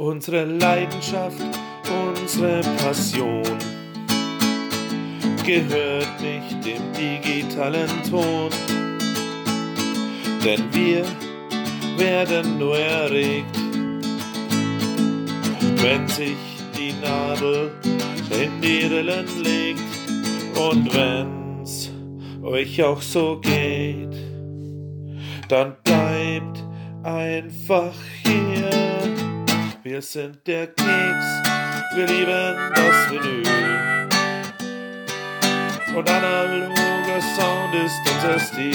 unsere Leidenschaft, unsere Passion gehört nicht dem digitalen Ton, denn wir werden nur erregt, wenn sich die Nadel in die Rillen legt und wenn's euch auch so geht, dann bleibt einfach hier. Wir sind der Keks, wir lieben das Vinyl. Und analoger Sound ist unser Stil.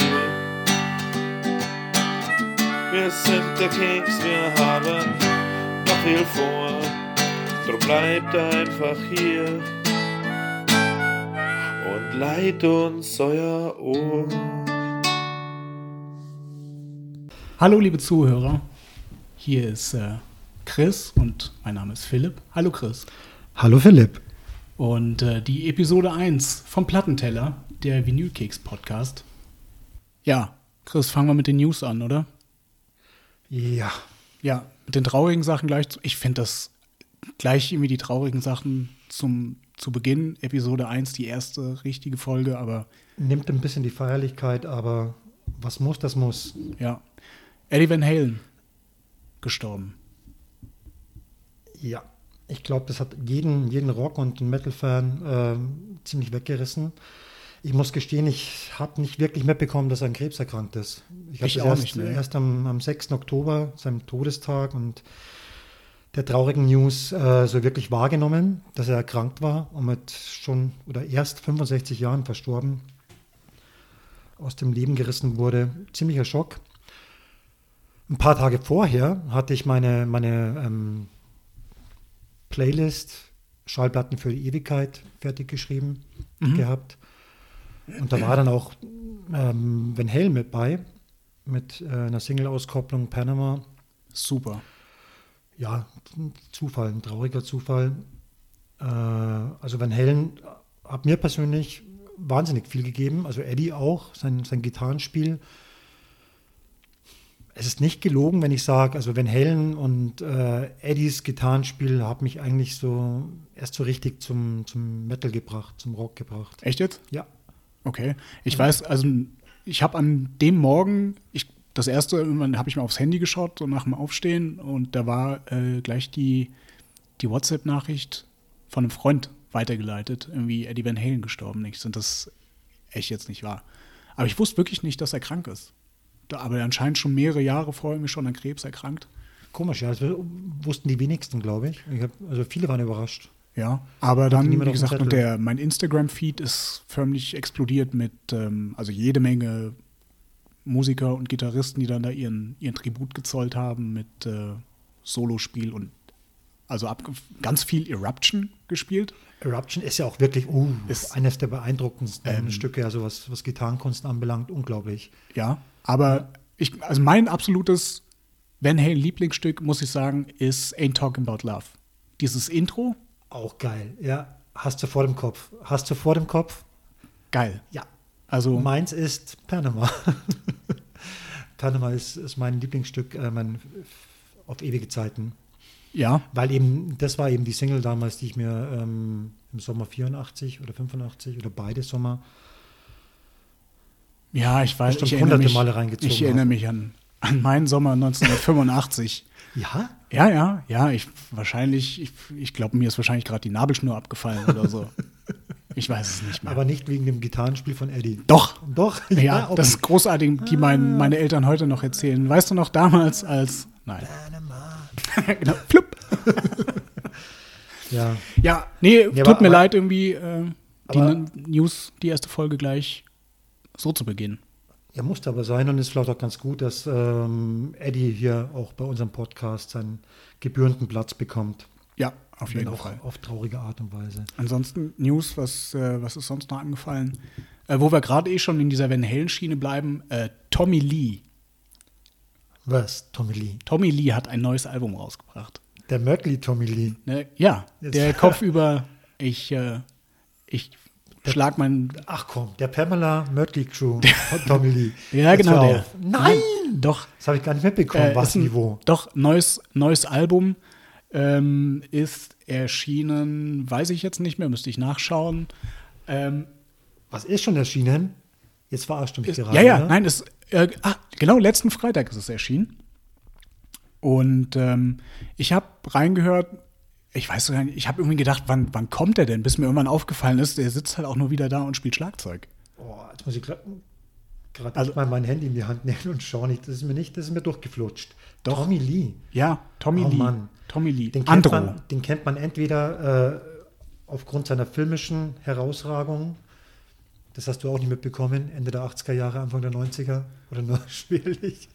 Wir sind der Keks, wir haben noch viel vor. Drum bleibt einfach hier und leiht uns euer Ohr. Hallo liebe Zuhörer, hier ist äh, Chris und mein Name ist Philipp. Hallo Chris. Hallo Philipp. Und äh, die Episode 1 vom Plattenteller, der Vinylkeks Podcast. Ja, Chris, fangen wir mit den News an, oder? Ja. Ja, mit den traurigen Sachen gleich. Zu, ich finde das gleich irgendwie die traurigen Sachen zum, zu Beginn, Episode 1, die erste richtige Folge, aber. Nimmt ein bisschen die Feierlichkeit, aber was muss, das muss. Ja. Eddie Van Halen gestorben. Ja, ich glaube, das hat jeden, jeden Rock- und Metal-Fan äh, ziemlich weggerissen. Ich muss gestehen, ich habe nicht wirklich mitbekommen, dass er an Krebs erkrankt ist. Ich habe erst, nicht, ne? erst am, am 6. Oktober, seinem Todestag und der traurigen News äh, so wirklich wahrgenommen, dass er erkrankt war und mit schon oder erst 65 Jahren verstorben, aus dem Leben gerissen wurde. Ziemlicher Schock. Ein paar Tage vorher hatte ich meine, meine ähm, Playlist Schallplatten für die Ewigkeit fertig geschrieben Mhm. gehabt. Und da war dann auch ähm, Van Halen mit bei, mit äh, einer Single-Auskopplung Panama. Super. Ja, ein Zufall, ein trauriger Zufall. Äh, also Van Halen hat mir persönlich wahnsinnig viel gegeben, also Eddie auch, sein, sein Gitarrenspiel. Es ist nicht gelogen, wenn ich sage, also Van Halen und äh, Eddies Gitarrenspiel hat mich eigentlich so erst so richtig zum, zum Metal gebracht, zum Rock gebracht. Echt jetzt? Ja. Okay. Ich weiß, also ich habe an dem Morgen, ich, das erste, irgendwann habe ich mal aufs Handy geschaut, so nach dem Aufstehen, und da war äh, gleich die, die WhatsApp-Nachricht von einem Freund weitergeleitet, irgendwie Eddie Van Halen gestorben. Ich sind das echt jetzt nicht wahr. Aber ich wusste wirklich nicht, dass er krank ist. Aber anscheinend schon mehrere Jahre vorher mich schon an Krebs erkrankt. Komisch, ja, das wussten die wenigsten, glaube ich. ich hab, also viele waren überrascht. Ja, aber dann, wie gesagt, und der, mein Instagram-Feed ist förmlich explodiert mit, ähm, also jede Menge Musiker und Gitarristen, die dann da ihren, ihren Tribut gezollt haben mit äh, Solospiel und also ganz viel Eruption gespielt. Eruption ist ja auch wirklich uh, Ist- eines der beeindruckendsten Ähm, Stücke, also was, was Gitarrenkunst anbelangt, unglaublich. Ja, aber ich, also mein absolutes Van Halen Lieblingsstück, muss ich sagen, ist Ain't Talking About Love. Dieses Intro, Auch geil, ja. Hast du vor dem Kopf. Hast du vor dem Kopf? geil. Ja. Also Meins ist Panama. Panama ist, ist mein Lieblingsstück, äh, mein auf ewige Zeiten. ja, Weil eben, das war eben die Single damals, die ich mir ähm, im Sommer 84 oder 85 oder beide Sommer Ja, ich weiß, Bestimmt ich erinnere hunderte mich, Male reingezogen ich erinnere mich an, an meinen Sommer 1985. Ja? ja, ja, ja, ich wahrscheinlich, ich, ich glaube, mir ist wahrscheinlich gerade die Nabelschnur abgefallen oder so. Ich weiß es nicht mehr. Aber nicht wegen dem Gitarrenspiel von Eddie. Doch, Doch, ja, auch das ist großartig, die mein, meine Eltern heute noch erzählen. Weißt du noch damals als, nein, genau, flupp. Ja, Ja, nee, Ja, tut aber- mir aber- leid irgendwie, äh, die aber- News, die erste Folge gleich so zu beginnen. er musste aber sein und es ist vielleicht auch ganz gut, dass ähm, Eddie hier auch bei unserem Podcast seinen gebührenden Platz bekommt. Ja, auf jeden auch Fall. auf traurige Art und Weise. Ansonsten News, was, äh, was ist sonst noch angefallen? Äh, wo wir gerade eh schon in dieser Van Halen-Schiene bleiben, äh, Tommy Lee. Was, Tommy Lee? Tommy Lee hat ein neues Album rausgebracht. Der Mötley Tommy Lee. Ne? Ja, Jetzt- der Kopf über, ich, äh, ich schlag meinen. Ach komm, der Pamela Mötley Crew Tommy Lee. Ja, Jetzt genau der. Nein! Doch. Das habe ich gar nicht mitbekommen, Äh, was ein- Niveau. Doch, neues, neues Album. ähm, ist erschienen, weiß ich jetzt nicht mehr, müsste ich nachschauen. Ähm, Was ist schon erschienen? Jetzt verarscht du mich ist, gerade. ja, ja, ne? nein, ist, äh, ah, genau, letzten Freitag ist es erschienen. Und ähm, ich habe reingehört, ich weiß gar nicht, ich habe irgendwie gedacht, wann, wann kommt er denn? Bis mir irgendwann aufgefallen ist, der sitzt halt auch nur wieder da und spielt Schlagzeug. Oh, jetzt muss ich gerade Also- mal mein Handy in die Hand nehmen und schauen. Ich- Das ist mir nicht, das ist mir durchgeflutscht. Doch. Tommy Lee. Ja, Tommy Oh Lee. Mann. Tommy Lee. Den kennt, Andro. man, den kennt man entweder äh, aufgrund seiner filmischen Herausragung, das hast du auch nicht mitbekommen, Ende der 80er Jahre, Anfang der 90er oder nur schwerlich.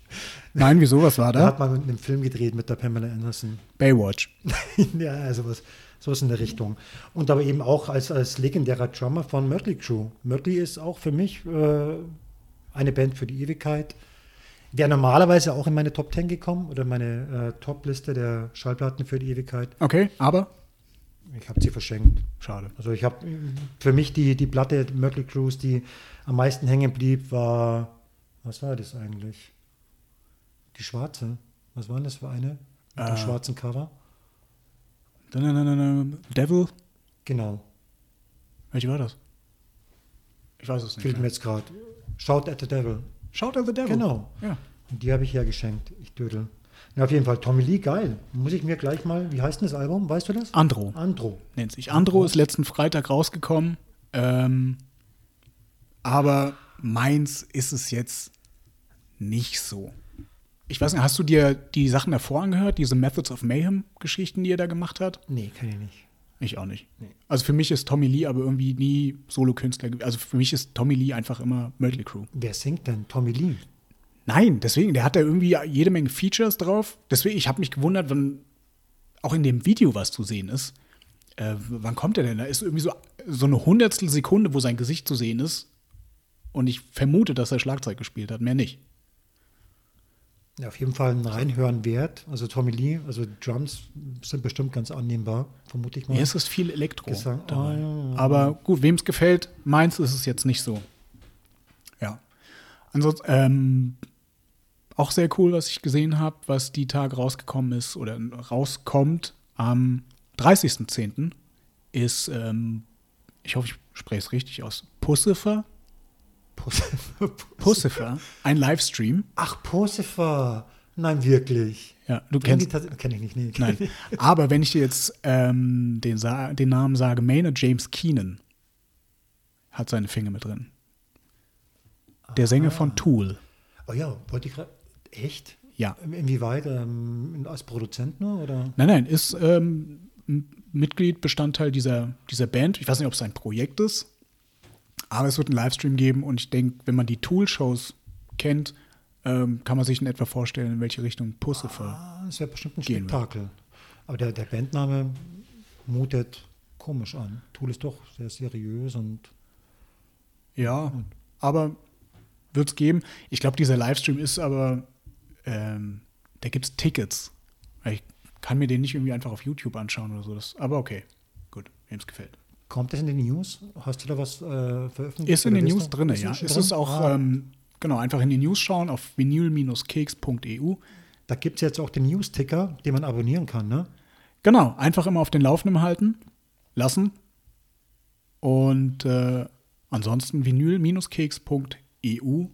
Nein, wieso, was war Da da? hat man einen Film gedreht mit der Pamela Anderson. Baywatch. ja, also was, sowas in der Richtung. Und aber eben auch als, als legendärer Drummer von Mötley Crew. Mötley ist auch für mich äh, eine Band für die Ewigkeit. Wäre normalerweise auch in meine Top 10 gekommen oder meine äh, Top-Liste der Schallplatten für die Ewigkeit. Okay, aber Ich habe sie verschenkt. schade. Also ich habe für mich die, die Platte Mötley Cruise, die am meisten hängen blieb, war, was war das eigentlich? Die schwarze. Was war denn das für eine? Mit dem Äh. schwarzen Cover? Devil? Genau. Welche war das? Ich weiß es nicht. Fehlt mir jetzt gerade. Shout at the Devil. Shout at the Devil. Genau. Ja. Und die habe ich hergeschenkt. Ich dödel. Na, auf jeden Fall, Tommy Lee, geil. Muss ich mir gleich mal, wie heißt denn das Album? Weißt du das? Andro Andro. nennt sich. Andro ist letzten Freitag rausgekommen. Ähm, aber meins ist es jetzt nicht so. Ich weiß nicht, hast du dir die Sachen davor angehört, diese Methods of Mayhem-Geschichten, die er da gemacht hat? Nee, kann ich nicht. Ich auch nicht. Nee. Also für mich ist Tommy Lee aber irgendwie nie Solokünstler. Also für mich ist Tommy Lee einfach immer Mötley Crew. Wer singt denn? Tommy Lee. Nein, deswegen, der hat da irgendwie jede Menge Features drauf. Deswegen, ich habe mich gewundert, wann auch in dem Video was zu sehen ist. Äh, wann kommt er denn? Da ist irgendwie so, so eine Hundertstel Sekunde, wo sein Gesicht zu sehen ist. Und ich vermute, dass er Schlagzeug gespielt hat, mehr nicht. Ja, auf jeden Fall ein Reinhören wert. Also Tommy Lee, also Drums sind bestimmt ganz annehmbar, vermute ich mal. Ist es viel Elektro. Gesang. Ah, ja, ja. Aber gut, wem es gefällt, meins ist es jetzt nicht so. Ja. Ansonsten, ähm, auch sehr cool, was ich gesehen habe, was die Tage rausgekommen ist oder rauskommt am 30.10. ist, ähm, ich hoffe, ich spreche es richtig aus, Pussifer. Pussifer, ein Livestream. Ach, Posifer. Nein, wirklich. Ja, du Kenn kennst, Kenne ich nicht. Nee. Nein. Aber wenn ich dir jetzt ähm, den, Sa den Namen sage, Maynard James Keenan hat seine Finger mit drin. Der Sänger von Tool. Oh ja, wollte ich gerade. Echt? Ja. Inwieweit? Ähm, als Produzent nur? Oder? Nein, nein, ist ähm, Mitglied, Bestandteil dieser, dieser Band. Ich weiß nicht, ob es ein Projekt ist, aber es wird einen Livestream geben und ich denke, wenn man die Tool-Shows kennt, ähm, kann man sich in etwa vorstellen, in welche Richtung Pussifer. Ah, das wäre bestimmt ein. Spektakel. Aber der, der Bandname mutet komisch an. Tool ist doch sehr seriös und Ja, aber wird es geben. Ich glaube, dieser Livestream ist aber, ähm, da gibt es Tickets. Ich kann mir den nicht irgendwie einfach auf YouTube anschauen oder so. Das, aber okay, gut, wem es gefällt. kommt das in den News? Hast du da was äh, veröffentlicht? Ist in den News drin, ja. Es drin? ist auch, Ah, ähm, genau, einfach in die News schauen auf vinyl-keks.eu. da gibt es jetzt auch den News-Ticker, den man abonnieren kann, ne? Genau, einfach immer auf den Laufenden halten, lassen. Und äh, ansonsten vinyl-keks.eu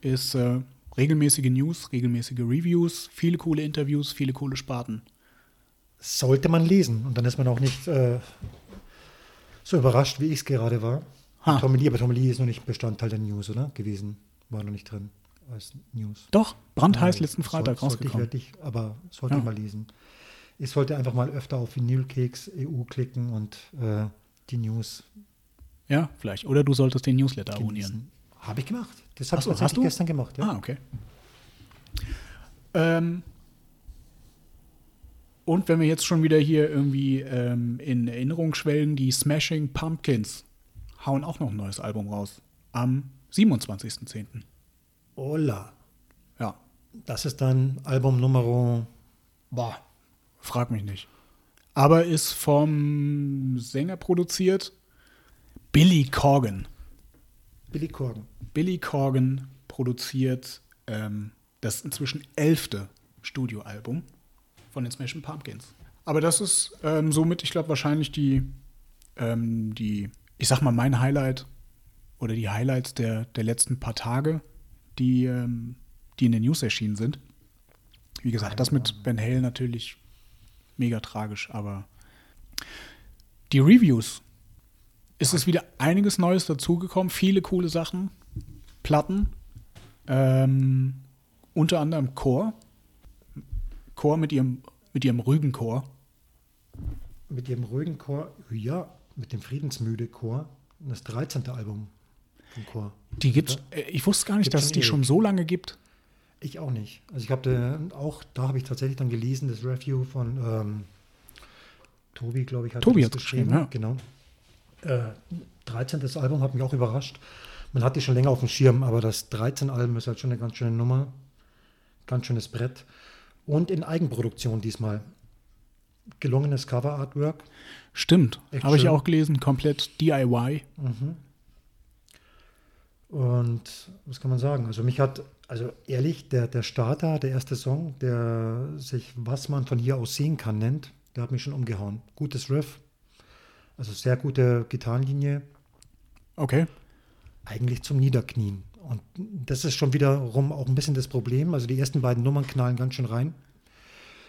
ist äh, regelmäßige News, regelmäßige Reviews, viele coole Interviews, viele coole Sparten. Sollte man lesen. Und dann ist man auch nicht äh, so überrascht, wie ich es gerade war. Ha. Tommy Lee, aber Tommy Lee ist noch nicht Bestandteil der News, oder? Gewesen. War noch nicht drin als News. Doch, brandheiß Ja, letzten Freitag soll- sollte ich rausgekommen. aber sollte Ja. ich mal lesen. Ich sollte einfach mal öfter auf Vinylkeks EU klicken und äh, die News Ja, vielleicht. Oder du solltest den Newsletter abonnieren. Habe ich gemacht. Das habe ich hast du? gestern gemacht. Ja. Ah, okay. Ähm, und wenn wir jetzt schon wieder hier irgendwie ähm, in Erinnerung schwelgen, die Smashing Pumpkins hauen auch noch ein neues Album raus. Am 27.10. Hola. Ja, Das ist dann Album Nummer. Boah. frag mich nicht. Aber ist vom Sänger produziert Billy Corgan. Billy Corgan. Billy Corgan produziert ähm, das inzwischen elfte Studioalbum von den Smashing Pumpkins. Aber das ist ähm, somit, ich glaube, wahrscheinlich die, ähm, die, ich sag mal, mein Highlight oder die Highlights der, der letzten paar Tage, die, ähm, die in den News erschienen sind. Wie gesagt, das mit Ben Hale natürlich mega tragisch, aber die Reviews. Ist es wieder einiges Neues dazugekommen, viele coole Sachen, Platten, ähm, unter anderem Chor. Chor mit ihrem, mit ihrem Rügenchor. Mit ihrem ruhigen Chor, ja, mit dem Friedensmüde Chor, das 13. Album vom Chor. Die gibt's, äh, ich wusste gar nicht, Gibt dass es die ewig. schon so lange gibt. Ich auch nicht. Also ich habe auch, da habe ich tatsächlich dann gelesen, das Review von ähm, Tobi, glaube ich, hat Tobi das hat's geschrieben, ja. Genau. Äh, 13. Album hat mich auch überrascht. Man hat die schon länger auf dem Schirm, aber das 13 Album ist halt schon eine ganz schöne Nummer. Ganz schönes Brett. Und in Eigenproduktion diesmal. Gelungenes Cover-Artwork. Stimmt, habe ich auch gelesen, komplett DIY. Und was kann man sagen? Also mich hat, also ehrlich, der, der Starter, der erste Song, der sich Was man von hier aus sehen kann nennt, der hat mich schon umgehauen. Gutes Riff, also sehr gute Gitarrenlinie, Okay. eigentlich zum Niederknien. Und das ist schon wiederum auch ein bisschen das Problem. Also die ersten beiden Nummern knallen ganz schön rein.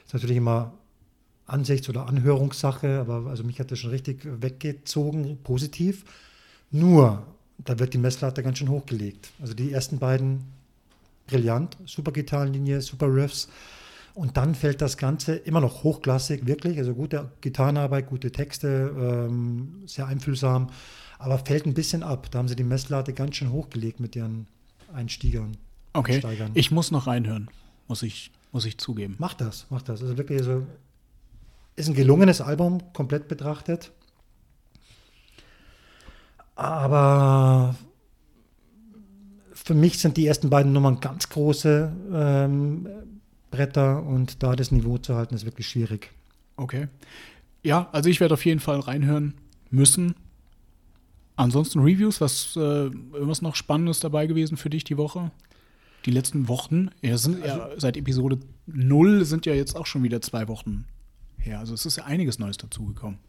Ist natürlich immer Ansichts- oder Anhörungssache, aber also mich hat das schon richtig weggezogen, positiv. Nur, da wird die Messlatte ganz schön hochgelegt. Also die ersten beiden brillant, super Gitarrenlinie, super Riffs. Und dann fällt das Ganze immer noch hochklassig, wirklich. Also gute Gitarrenarbeit, gute Texte, ähm, sehr einfühlsam, aber fällt ein bisschen ab. Da haben sie die Messlatte ganz schön hochgelegt mit ihren Einstiegern. Okay. Einsteigern. Ich muss noch reinhören, muss ich, muss ich zugeben. Mach das, mach das. Also wirklich so. Ist ein gelungenes Album, komplett betrachtet. Aber für mich sind die ersten beiden Nummern ganz große ähm, Bretter und da das Niveau zu halten, ist wirklich schwierig. Okay. Ja, also ich werde auf jeden Fall reinhören müssen. Ansonsten Reviews, was äh, irgendwas noch Spannendes dabei gewesen für dich die Woche? Die letzten Wochen? Ja, sind ja seit Episode 0 sind ja jetzt auch schon wieder zwei Wochen her. Also es ist ja einiges Neues dazugekommen.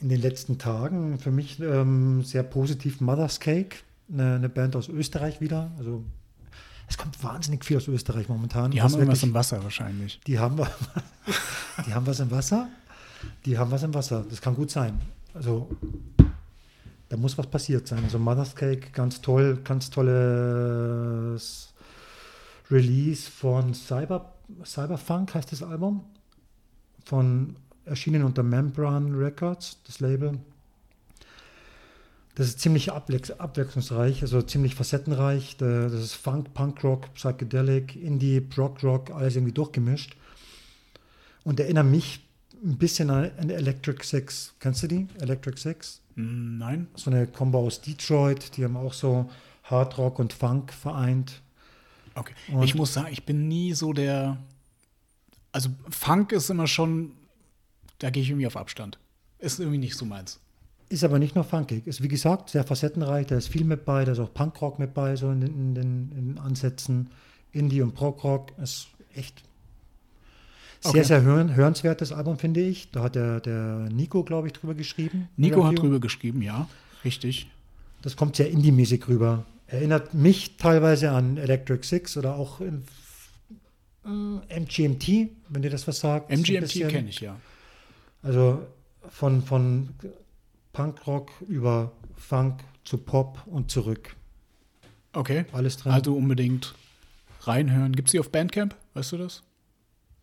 In den letzten Tagen für mich ähm, sehr positiv Mother's Cake, eine, eine Band aus Österreich wieder. Also es kommt wahnsinnig viel aus Österreich momentan. Die Was haben wirklich- im Wasser wahrscheinlich. Die haben, die haben was im Wasser. Die haben was im Wasser. Das kann gut sein. Also da muss was passiert sein. Also Mother's Cake, ganz toll, ganz tolles Release von Cyber, Cyberfunk heißt das Album. Von erschienen unter Membran Records, das Label. Das ist ziemlich abwechs abwechslungsreich, also ziemlich facettenreich. Da- Das ist Funk, Punkrock, Psychedelic, Indie, Prog Rock, alles irgendwie durchgemischt. Und erinnert mich ein bisschen an Electric Six. Kennst du die? Electric Six? Hm, Nein? So eine Combo aus Detroit. Die haben auch so Hard Rock und Funk vereint. Okay. Und- ich muss sagen, ich bin nie so der. Also Funk ist immer schon. Da gehe ich irgendwie auf Abstand. Ist irgendwie nicht so meins. Ist aber nicht nur funkig. Ist wie gesagt sehr facettenreich. Da ist viel mit bei. Da ist auch Punkrock mit bei, so in den, in den, in Ansätzen. Indie und Prog-Rock ist echt sehr, Okay. sehr hören, hörenswertes Album, finde ich. Da hat der, der Nico, glaube ich, drüber geschrieben. Nico hat drüber geschrieben, ja. Richtig. Das kommt sehr indie-mäßig rüber. Erinnert mich teilweise an Electric Six oder auch in, äh, MGMT, wenn dir das was sagt. MGMT kenne ich ja. Also von, von Punkrock über Funk zu Pop und zurück. Okay. Alles drin. Also unbedingt reinhören. Gibt es die auf Bandcamp? Weißt du das?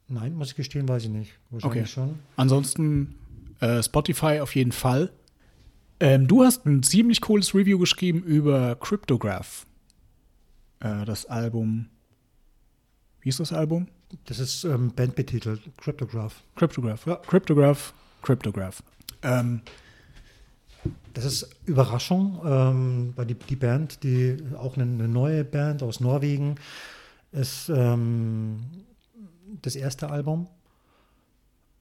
Nein, muss ich gestehen, weiß ich nicht. Wahrscheinlich Okay. schon. Ansonsten äh, Spotify auf jeden Fall. Ähm, du hast ein ziemlich cooles Review geschrieben über Cryptograph. Äh, das Album. Wie ist das Album? Das ist ähm, bandbetitelt, Cryptograph. Cryptograph. Ja. Cryptograph. Cryptograph. Ähm, Das ist Überraschung, ähm, weil die, die Band, die auch eine, eine neue Band aus Norwegen, ist ähm, das erste Album.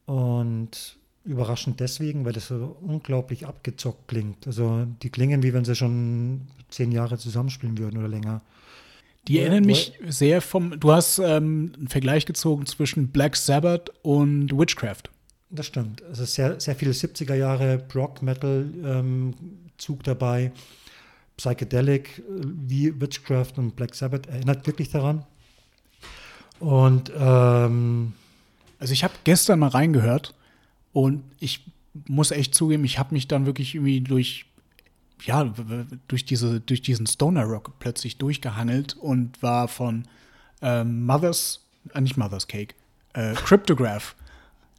Und überraschend deswegen, weil das so unglaublich abgezockt klingt. Also die klingen wie wenn sie schon zehn Jahre zusammenspielen würden oder länger. die Woher- erinnern mich sehr vom. Du hast ähm, einen Vergleich gezogen zwischen Black Sabbath und Witchcraft. Das stimmt. Es ist sehr, sehr viel 70er Jahre Rock-Metal-Zug ähm, dabei. Psychedelic äh, wie Witchcraft und Black Sabbath erinnert wirklich daran. Und ähm, also ich habe gestern mal reingehört und ich muss echt zugeben, ich habe mich dann wirklich irgendwie durch ja durch diese durch diesen Stoner Rock plötzlich durchgehangelt und war von ähm, Mothers äh, nicht Mothers Cake äh, Cryptograph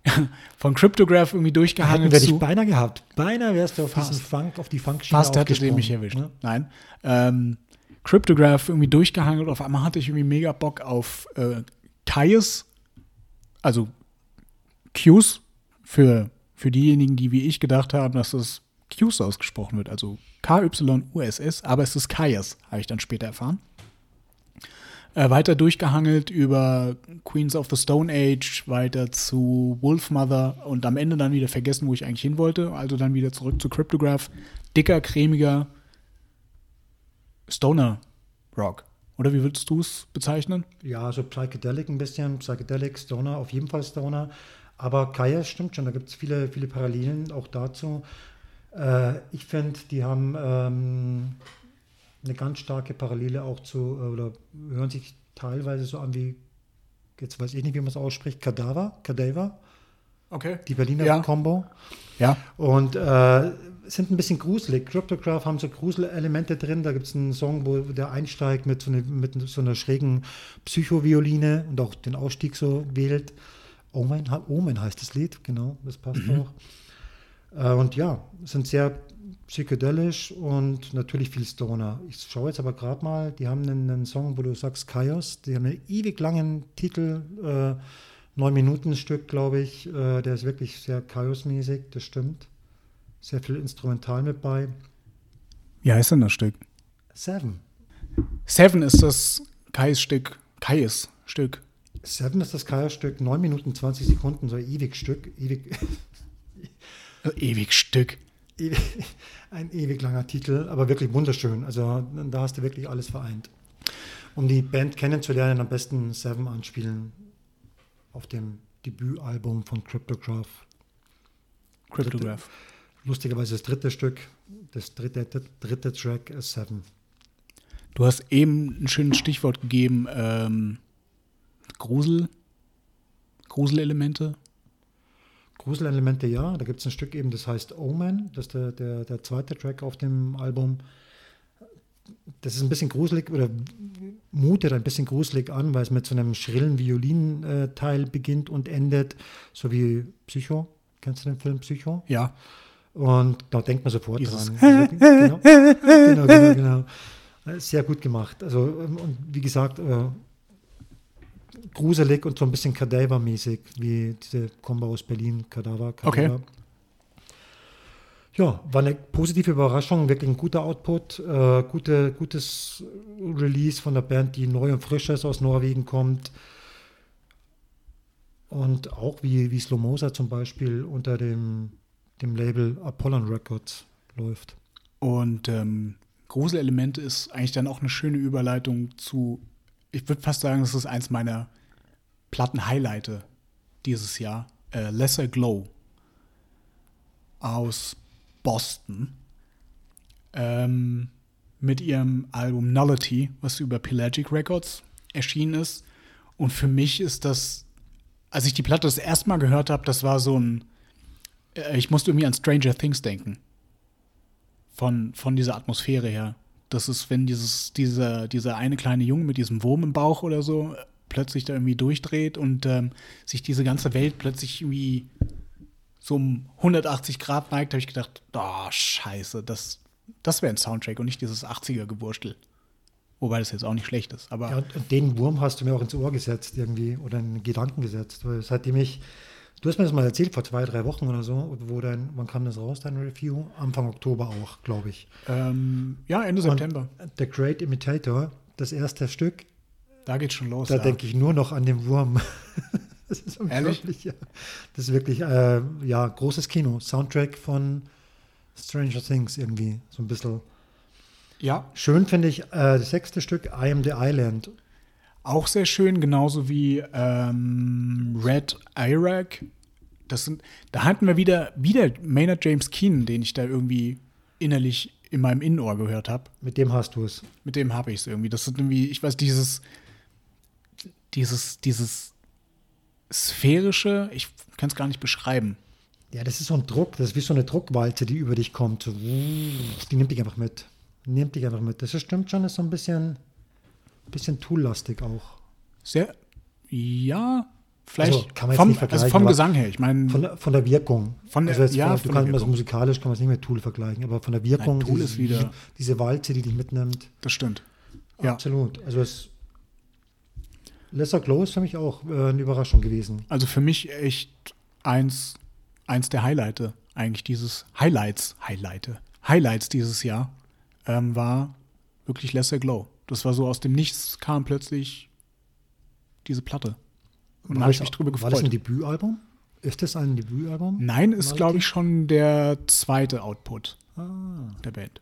von Cryptograph irgendwie durchgehangelt. Hätten wir dich beinahe gehabt. Beinahe wärst du auf Fast. diesen Funk, auf die Funkschiene Fast hätte sie mich erwischt. Ne? Nein. Ähm, Cryptograph irgendwie durchgehangelt. Auf einmal hatte ich irgendwie mega Bock auf äh, Kaius, also Qs für, für diejenigen, die wie ich gedacht haben, dass es Qs ausgesprochen wird, also K-Y-U-S-S, aber es ist Kaius, habe ich dann später erfahren äh, weiter durchgehangelt über Queens of the Stone Age, weiter zu Wolfmother und am Ende dann wieder vergessen, wo ich eigentlich hin wollte. Also dann wieder zurück zu Cryptograph. Dicker, cremiger Stoner Rock. Oder wie würdest du es bezeichnen? Ja, so Psychedelic ein bisschen, Psychedelic, Stoner, auf jeden Fall Stoner. Aber Kaya stimmt schon, da gibt es viele, viele Parallelen auch dazu. Äh, ich finde, die haben ähm, eine ganz starke Parallele auch zu, äh, oder hören sich teilweise so an wie, jetzt weiß ich nicht, wie man es ausspricht, Kadaver, Kadaver. Okay. Die Berliner ja. Combo. Ja. Und äh, sind ein bisschen gruselig. Cryptograph haben so Gruselelemente drin. Da gibt es einen Song, wo der einsteigt mit so, eine, mit so einer schrägen Psychovioline und auch den Ausstieg so wählt. Omen, Omen heißt das Lied, genau, das passt mhm. auch. Äh, und ja, sind sehr psychedelisch und natürlich viel Stoner. Ich schaue jetzt aber gerade mal, die haben einen, einen, Song, wo du sagst Chaos, die haben einen ewig langen Titel, äh, neun Minuten Stück, glaube ich. Äh, der ist wirklich sehr Chaos-mäßig, das stimmt. Sehr viel Instrumental mit bei. Wie heißt denn das Stück? Seven. Seven ist das Kais-Stück. Kais-Stück. Seven ist das Kais-Stück, neun Minuten 20 Sekunden, so ein ewig Stück. Ewig. ewig Stück. ein ewig langer Titel, aber wirklich wunderschön. Also da hast du wirklich alles vereint. Um die Band kennenzulernen, am besten Seven anspielen auf dem Debütalbum von Cryptograph. Cryptograph. lustigerweise das dritte Stück, das dritte, dritte Track ist Seven. Du hast eben ein schönes Stichwort gegeben, ähm, Grusel, Gruselelemente. Gruselelemente ja. Da gibt es ein Stück eben, das heißt Omen, das ist der, der, der zweite Track auf dem Album. Das ist ein bisschen gruselig oder mutet ein bisschen gruselig an, weil es mit so einem schrillen Violinteil beginnt und endet, so wie Psycho. Kennst du den Film Psycho? Ja. Und da denkt man sofort Dieses dran. genau, genau, genau, genau. Sehr gut gemacht. Also, und wie gesagt, äh, gruselig und so ein bisschen Kadaver-mäßig, wie diese Kombo aus Berlin, Kadaver, Kadaver. Okay. Ja, war eine positive Überraschung, wirklich ein guter Output, äh, gute, gutes Release von der Band, die neu und frisch ist, aus Norwegen kommt. Und auch wie, wie Slomosa zum Beispiel unter dem, dem Label Apollon Records läuft. Und ähm, Gruselelemente ist eigentlich dann auch eine schöne Überleitung zu ich würde fast sagen, das ist eins meiner Platten-Highlighte dieses Jahr. Äh, Lesser Glow aus Boston ähm, mit ihrem Album Nullity, was über Pelagic Records erschienen ist. Und für mich ist das, als ich die Platte das erste Mal gehört habe, das war so ein, äh, ich musste irgendwie an Stranger Things denken. Von, von dieser Atmosphäre her. Das ist, wenn dieses, dieser, dieser eine kleine Junge mit diesem Wurm im Bauch oder so plötzlich da irgendwie durchdreht und ähm, sich diese ganze Welt plötzlich irgendwie so um 180 Grad neigt, habe ich gedacht, oh, scheiße, das, das wäre ein Soundtrack und nicht dieses 80er-Gewurstel. Wobei das jetzt auch nicht schlecht ist. Aber ja, den Wurm hast du mir auch ins Ohr gesetzt irgendwie oder in Gedanken gesetzt. Weil seitdem ich Du hast mir das mal erzählt vor zwei, drei Wochen oder so. Wo dein, wann kam das raus, dein Review? Anfang Oktober auch, glaube ich. Ähm, ja, Ende September. The Great Imitator, das erste Stück. Da geht schon los. Da ja. denke ich nur noch an den Wurm. das ist unglaublich. Ja. Das ist wirklich, äh, ja, großes Kino. Soundtrack von Stranger Things irgendwie. So ein bisschen. Ja. Schön finde ich äh, das sechste Stück, I Am the Island. Auch sehr schön, genauso wie ähm, Red Iraq das sind, da hatten wir wieder, wieder Maynard James Keenan, den ich da irgendwie innerlich in meinem Innenohr gehört habe. Mit dem hast du es. Mit dem habe ich es irgendwie. Das sind irgendwie, ich weiß, dieses, dieses, dieses sphärische, ich kann es gar nicht beschreiben. Ja, das ist so ein Druck, das ist wie so eine Druckwalze, die über dich kommt. Die nimmt dich einfach mit. Nimmt dich einfach mit. Das stimmt schon, ist so ein bisschen, bisschen toollastig auch. Sehr, ja, vielleicht Also, kann man vom, nicht vergleichen, also vom Gesang her. Ich meine, Von der, von der Wirkung. Von der- also jetzt ja, von, von du der kannst, also musikalisch kann man es nicht mit Tool vergleichen, aber von der Wirkung, Nein, Tool dieses- ist wieder- diese Walze, die dich mitnimmt, das stimmt. Ja. absolut. Also es Lesser Glow ist für mich auch äh, eine Überraschung gewesen. Also für mich echt eins, eins der Highlights, eigentlich dieses Highlights, Highlighte, Highlights dieses Jahr ähm, war wirklich Lesser Glow. Das war so aus dem Nichts kam plötzlich diese Platte. Und da habe ich mich drüber War das ein gefreut. Debütalbum? Ist das ein Debütalbum? Nein, ist glaube ich schon der zweite Output Ah, der Band.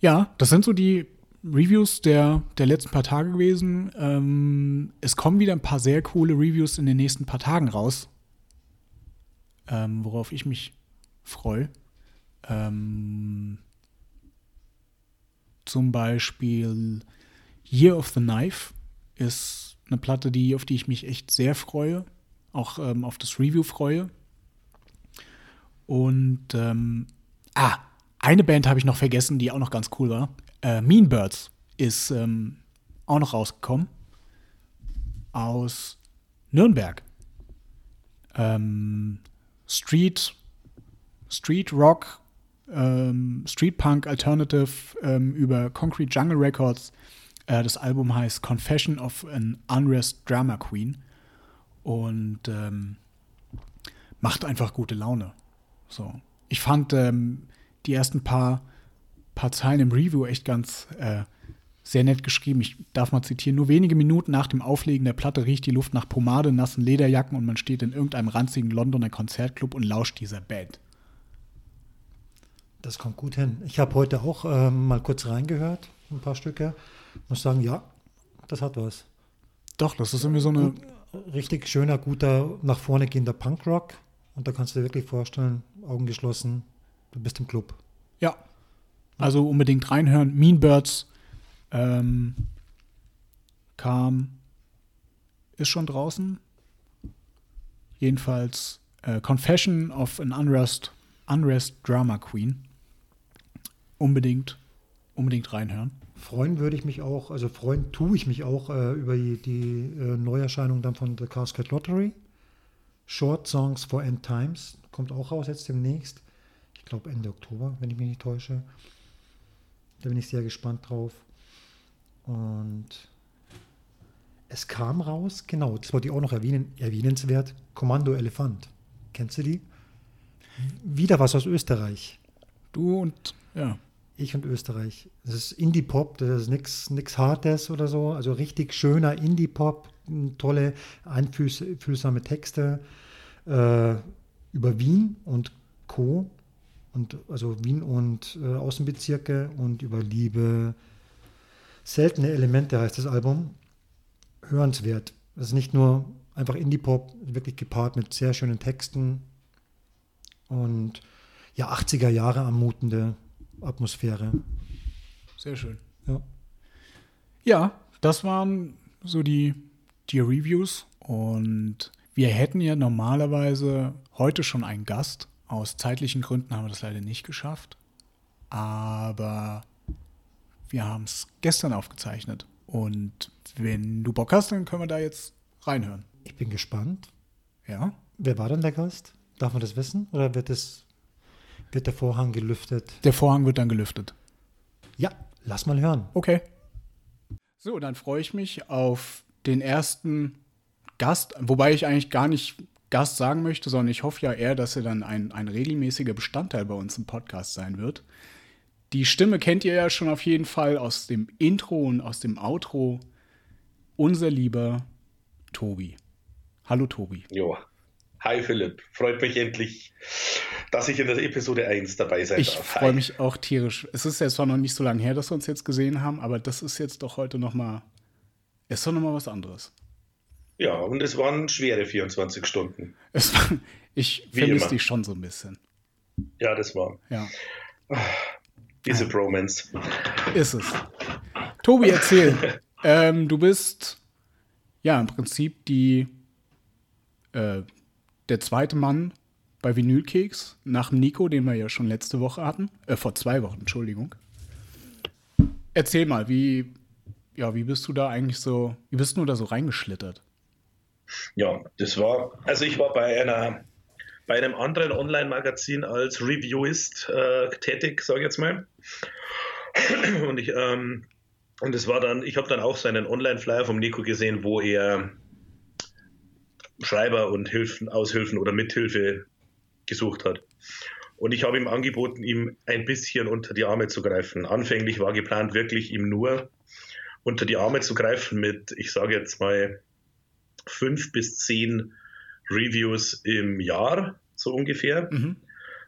Ja, das sind so die Reviews der, der letzten paar Tage gewesen. Ähm, es kommen wieder ein paar sehr coole Reviews in den nächsten paar Tagen raus, ähm, worauf ich mich freue. Ähm, zum Beispiel Year of the Knife ist eine Platte, die, auf die ich mich echt sehr freue, auch ähm, auf das Review freue. Und ähm, ah, eine Band habe ich noch vergessen, die auch noch ganz cool war. Äh, mean Birds ist ähm, auch noch rausgekommen aus Nürnberg. Ähm, Street, Street Rock, ähm, Street Punk Alternative ähm, über Concrete Jungle Records. Äh, das Album heißt Confession of an Unrest Drama Queen und ähm, macht einfach gute Laune. So. Ich fand ähm, die ersten paar, paar Zeilen im Review echt ganz äh, sehr nett geschrieben. Ich darf mal zitieren. Nur wenige Minuten nach dem Auflegen der Platte riecht die Luft nach Pomade, nassen Lederjacken und man steht in irgendeinem ranzigen Londoner Konzertclub und lauscht dieser Band. Das kommt gut hin. Ich habe heute auch ähm, mal kurz reingehört, ein paar Stücke. Muss sagen, ja, das hat was. Doch, das ist irgendwie so eine. Richtig schöner, guter, nach vorne gehender Punkrock. Und da kannst du dir wirklich vorstellen, Augen geschlossen, du bist im Club. Ja. Also unbedingt reinhören. Mean Birds ähm, kam, ist schon draußen. Jedenfalls äh, Confession of an Unrest, Unrest Drama Queen. Unbedingt, unbedingt reinhören. Freuen würde ich mich auch, also freuen tue ich mich auch äh, über die, die äh, Neuerscheinung dann von The Casket Lottery. Short Songs for End Times kommt auch raus jetzt demnächst. Ich glaube Ende Oktober, wenn ich mich nicht täusche. Da bin ich sehr gespannt drauf. Und es kam raus, genau, das wollte ich auch noch erwähnen, erwähnenswert, Kommando Elefant. Kennst du die? Wieder was aus Österreich. Du und ja. Ich und Österreich. Das ist Indie-Pop, das ist nichts nix Hartes oder so. Also richtig schöner Indie-Pop, tolle, einfühlsame Texte äh, über Wien und Co. Und also Wien und äh, Außenbezirke und über Liebe. Seltene Elemente heißt das Album. Hörenswert. Das ist nicht nur einfach Indie-Pop, wirklich gepaart mit sehr schönen Texten und ja, 80er Jahre anmutende Atmosphäre. Sehr schön. Ja. Ja, das waren so die, die Reviews. Und wir hätten ja normalerweise heute schon einen Gast. Aus zeitlichen Gründen haben wir das leider nicht geschafft. Aber wir haben es gestern aufgezeichnet. Und wenn du Bock hast, dann können wir da jetzt reinhören. Ich bin gespannt. Ja? Wer war denn der Gast? Darf man das wissen? Oder wird, es, wird der Vorhang gelüftet? Der Vorhang wird dann gelüftet. Ja, lass mal hören. Okay. So, dann freue ich mich auf den ersten Gast, wobei ich eigentlich gar nicht Gast sagen möchte, sondern ich hoffe ja eher, dass er dann ein, ein regelmäßiger Bestandteil bei uns im Podcast sein wird. Die Stimme kennt ihr ja schon auf jeden Fall aus dem Intro und aus dem Outro. Unser lieber Tobi. Hallo Tobi. Jo. Hi Philipp, freut mich endlich, dass ich in der Episode 1 dabei sein Ich darf. freue Hi. mich auch tierisch. Es ist ja zwar noch nicht so lange her, dass wir uns jetzt gesehen haben, aber das ist jetzt doch heute noch mal, ist doch noch mal was anderes. Ja, und es waren schwere 24 Stunden. War, ich vermisse dich schon so ein bisschen. Ja, das war. Ja. Diese Bromance. Ist es. Tobi, erzähl. ähm, du bist ja im Prinzip die äh, der zweite Mann bei Vinylkeks nach dem Nico, den wir ja schon letzte Woche hatten. Äh, vor zwei Wochen, Entschuldigung. Erzähl mal, wie, ja, wie bist du da eigentlich so, wie bist du da so reingeschlittert? Ja, das war, also ich war bei einer, bei einem anderen Online-Magazin als Reviewist äh, tätig, sage ich jetzt mal. Und ich, ähm, und es war dann, ich habe dann auch seinen Online-Flyer vom Nico gesehen, wo er Schreiber und Hilfen, Aushilfen oder Mithilfe gesucht hat. Und ich habe ihm angeboten, ihm ein bisschen unter die Arme zu greifen. Anfänglich war geplant, wirklich ihm nur unter die Arme zu greifen mit, ich sage jetzt mal, fünf bis zehn Reviews im Jahr, so ungefähr, mhm.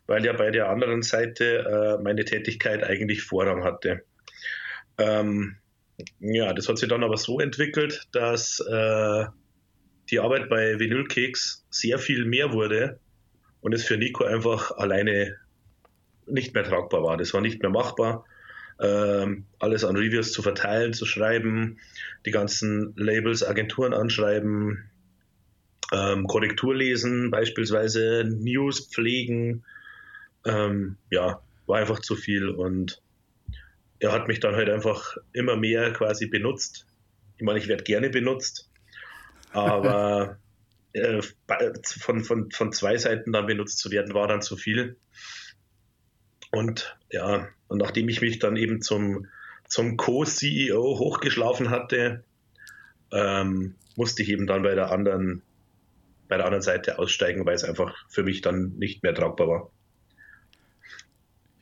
weil ja bei der anderen Seite äh, meine Tätigkeit eigentlich Vorrang hatte. Ähm, ja, das hat sich dann aber so entwickelt, dass äh, die Arbeit bei Vinylkeks sehr viel mehr wurde und es für Nico einfach alleine nicht mehr tragbar war. Das war nicht mehr machbar, ähm, alles an Reviews zu verteilen, zu schreiben, die ganzen Labels, Agenturen anschreiben, ähm, Korrektur lesen, beispielsweise News pflegen. Ähm, ja, war einfach zu viel und er hat mich dann halt einfach immer mehr quasi benutzt. Ich meine, ich werde gerne benutzt, aber äh, von, von, von zwei Seiten dann benutzt zu werden, war dann zu viel. Und ja, und nachdem ich mich dann eben zum, zum Co-CEO hochgeschlafen hatte, ähm, musste ich eben dann bei der anderen, bei der anderen Seite aussteigen, weil es einfach für mich dann nicht mehr tragbar war.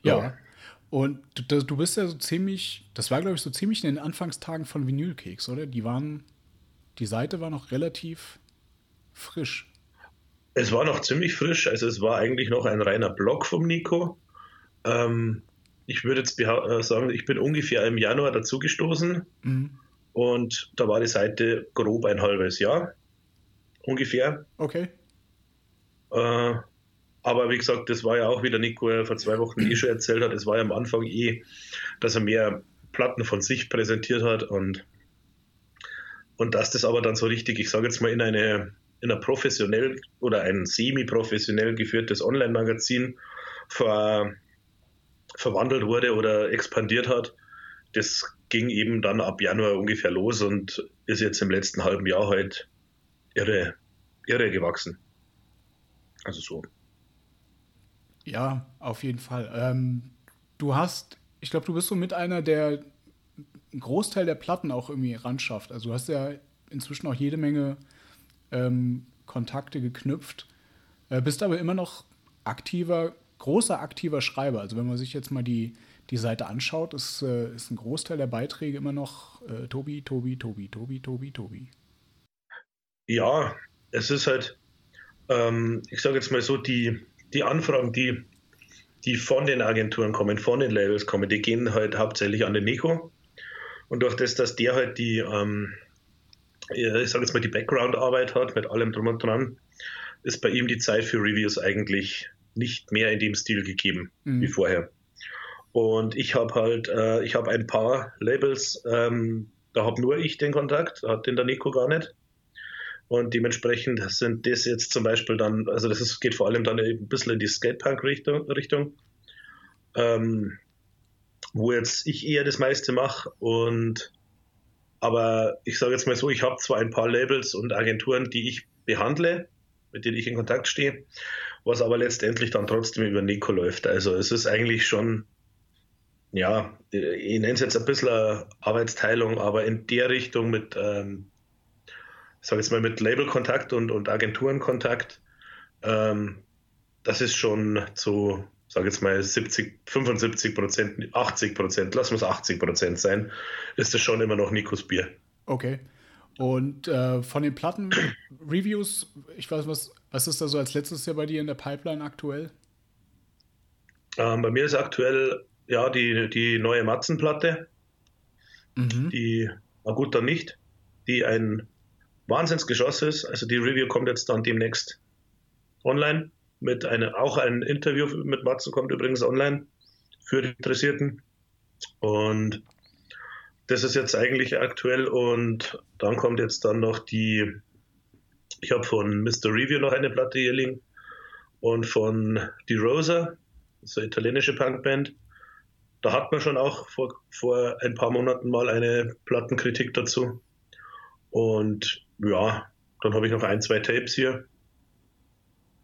Ja. ja. Und du, du bist ja so ziemlich, das war glaube ich so ziemlich in den Anfangstagen von Vinylkeks, oder? Die waren, die Seite war noch relativ frisch. Es war noch ziemlich frisch, also es war eigentlich noch ein reiner Blog vom Nico. Ähm, ich würde jetzt äh, sagen, ich bin ungefähr im Januar dazugestoßen mhm. und da war die Seite grob ein halbes Jahr. Ungefähr. Okay. Äh, aber wie gesagt, das war ja auch, wie der Nico vor zwei Wochen eh schon erzählt hat, es war ja am Anfang eh, dass er mehr Platten von sich präsentiert hat und, und dass das aber dann so richtig, ich sage jetzt mal, in eine in ein professionell oder ein semi-professionell geführtes Online-Magazin ver, verwandelt wurde oder expandiert hat. Das ging eben dann ab Januar ungefähr los und ist jetzt im letzten halben Jahr halt irre, irre gewachsen. Also so. Ja, auf jeden Fall. Ähm, du hast, ich glaube, du bist so mit einer, der einen Großteil der Platten auch irgendwie ran schafft. Also du hast ja inzwischen auch jede Menge ähm, Kontakte geknüpft, äh, bist aber immer noch aktiver, großer aktiver Schreiber. Also wenn man sich jetzt mal die, die Seite anschaut, ist, äh, ist ein Großteil der Beiträge immer noch äh, Tobi, Tobi, Tobi, Tobi, Tobi, Tobi. Ja, es ist halt, ähm, ich sage jetzt mal so, die, die Anfragen, die, die von den Agenturen kommen, von den Labels kommen, die gehen halt hauptsächlich an den Nico. Und durch das, dass der halt die, ähm, ich sage jetzt mal, die Background-Arbeit hat mit allem drum und dran, ist bei ihm die Zeit für Reviews eigentlich nicht mehr in dem Stil gegeben mhm. wie vorher. Und ich habe halt, äh, ich habe ein paar Labels, ähm, da habe nur ich den Kontakt, hat den der Nico gar nicht. Und dementsprechend sind das jetzt zum Beispiel dann, also das ist, geht vor allem dann ein bisschen in die Skatepunk-Richtung, Richtung, ähm, wo jetzt ich eher das meiste mache und aber ich sage jetzt mal so, ich habe zwar ein paar Labels und Agenturen, die ich behandle, mit denen ich in Kontakt stehe, was aber letztendlich dann trotzdem über Nico läuft. Also es ist eigentlich schon, ja, ich nenne es jetzt ein bisschen Arbeitsteilung, aber in der Richtung mit, ähm, ich sage jetzt mal mit Labelkontakt und, und Agenturenkontakt, ähm, das ist schon zu sage jetzt mal 70, 75 Prozent, 80 Prozent, lass uns 80 Prozent sein, ist das schon immer noch Nikos Bier. Okay. Und äh, von den Platten-Reviews, ich weiß, was, was ist da so als letztes Jahr bei dir in der Pipeline aktuell? Ähm, bei mir ist aktuell ja die, die neue Matzenplatte. Mhm. Die, na gut, dann nicht. Die ein Wahnsinnsgeschoss ist. Also die Review kommt jetzt dann demnächst online. Mit eine, auch ein Interview mit Matzen kommt übrigens online für die Interessierten. Und das ist jetzt eigentlich aktuell. Und dann kommt jetzt dann noch die, ich habe von Mr. Review noch eine Platte hier liegen und von Die Rosa, so italienische Punkband. Da hat man schon auch vor, vor ein paar Monaten mal eine Plattenkritik dazu. Und ja, dann habe ich noch ein, zwei Tapes hier.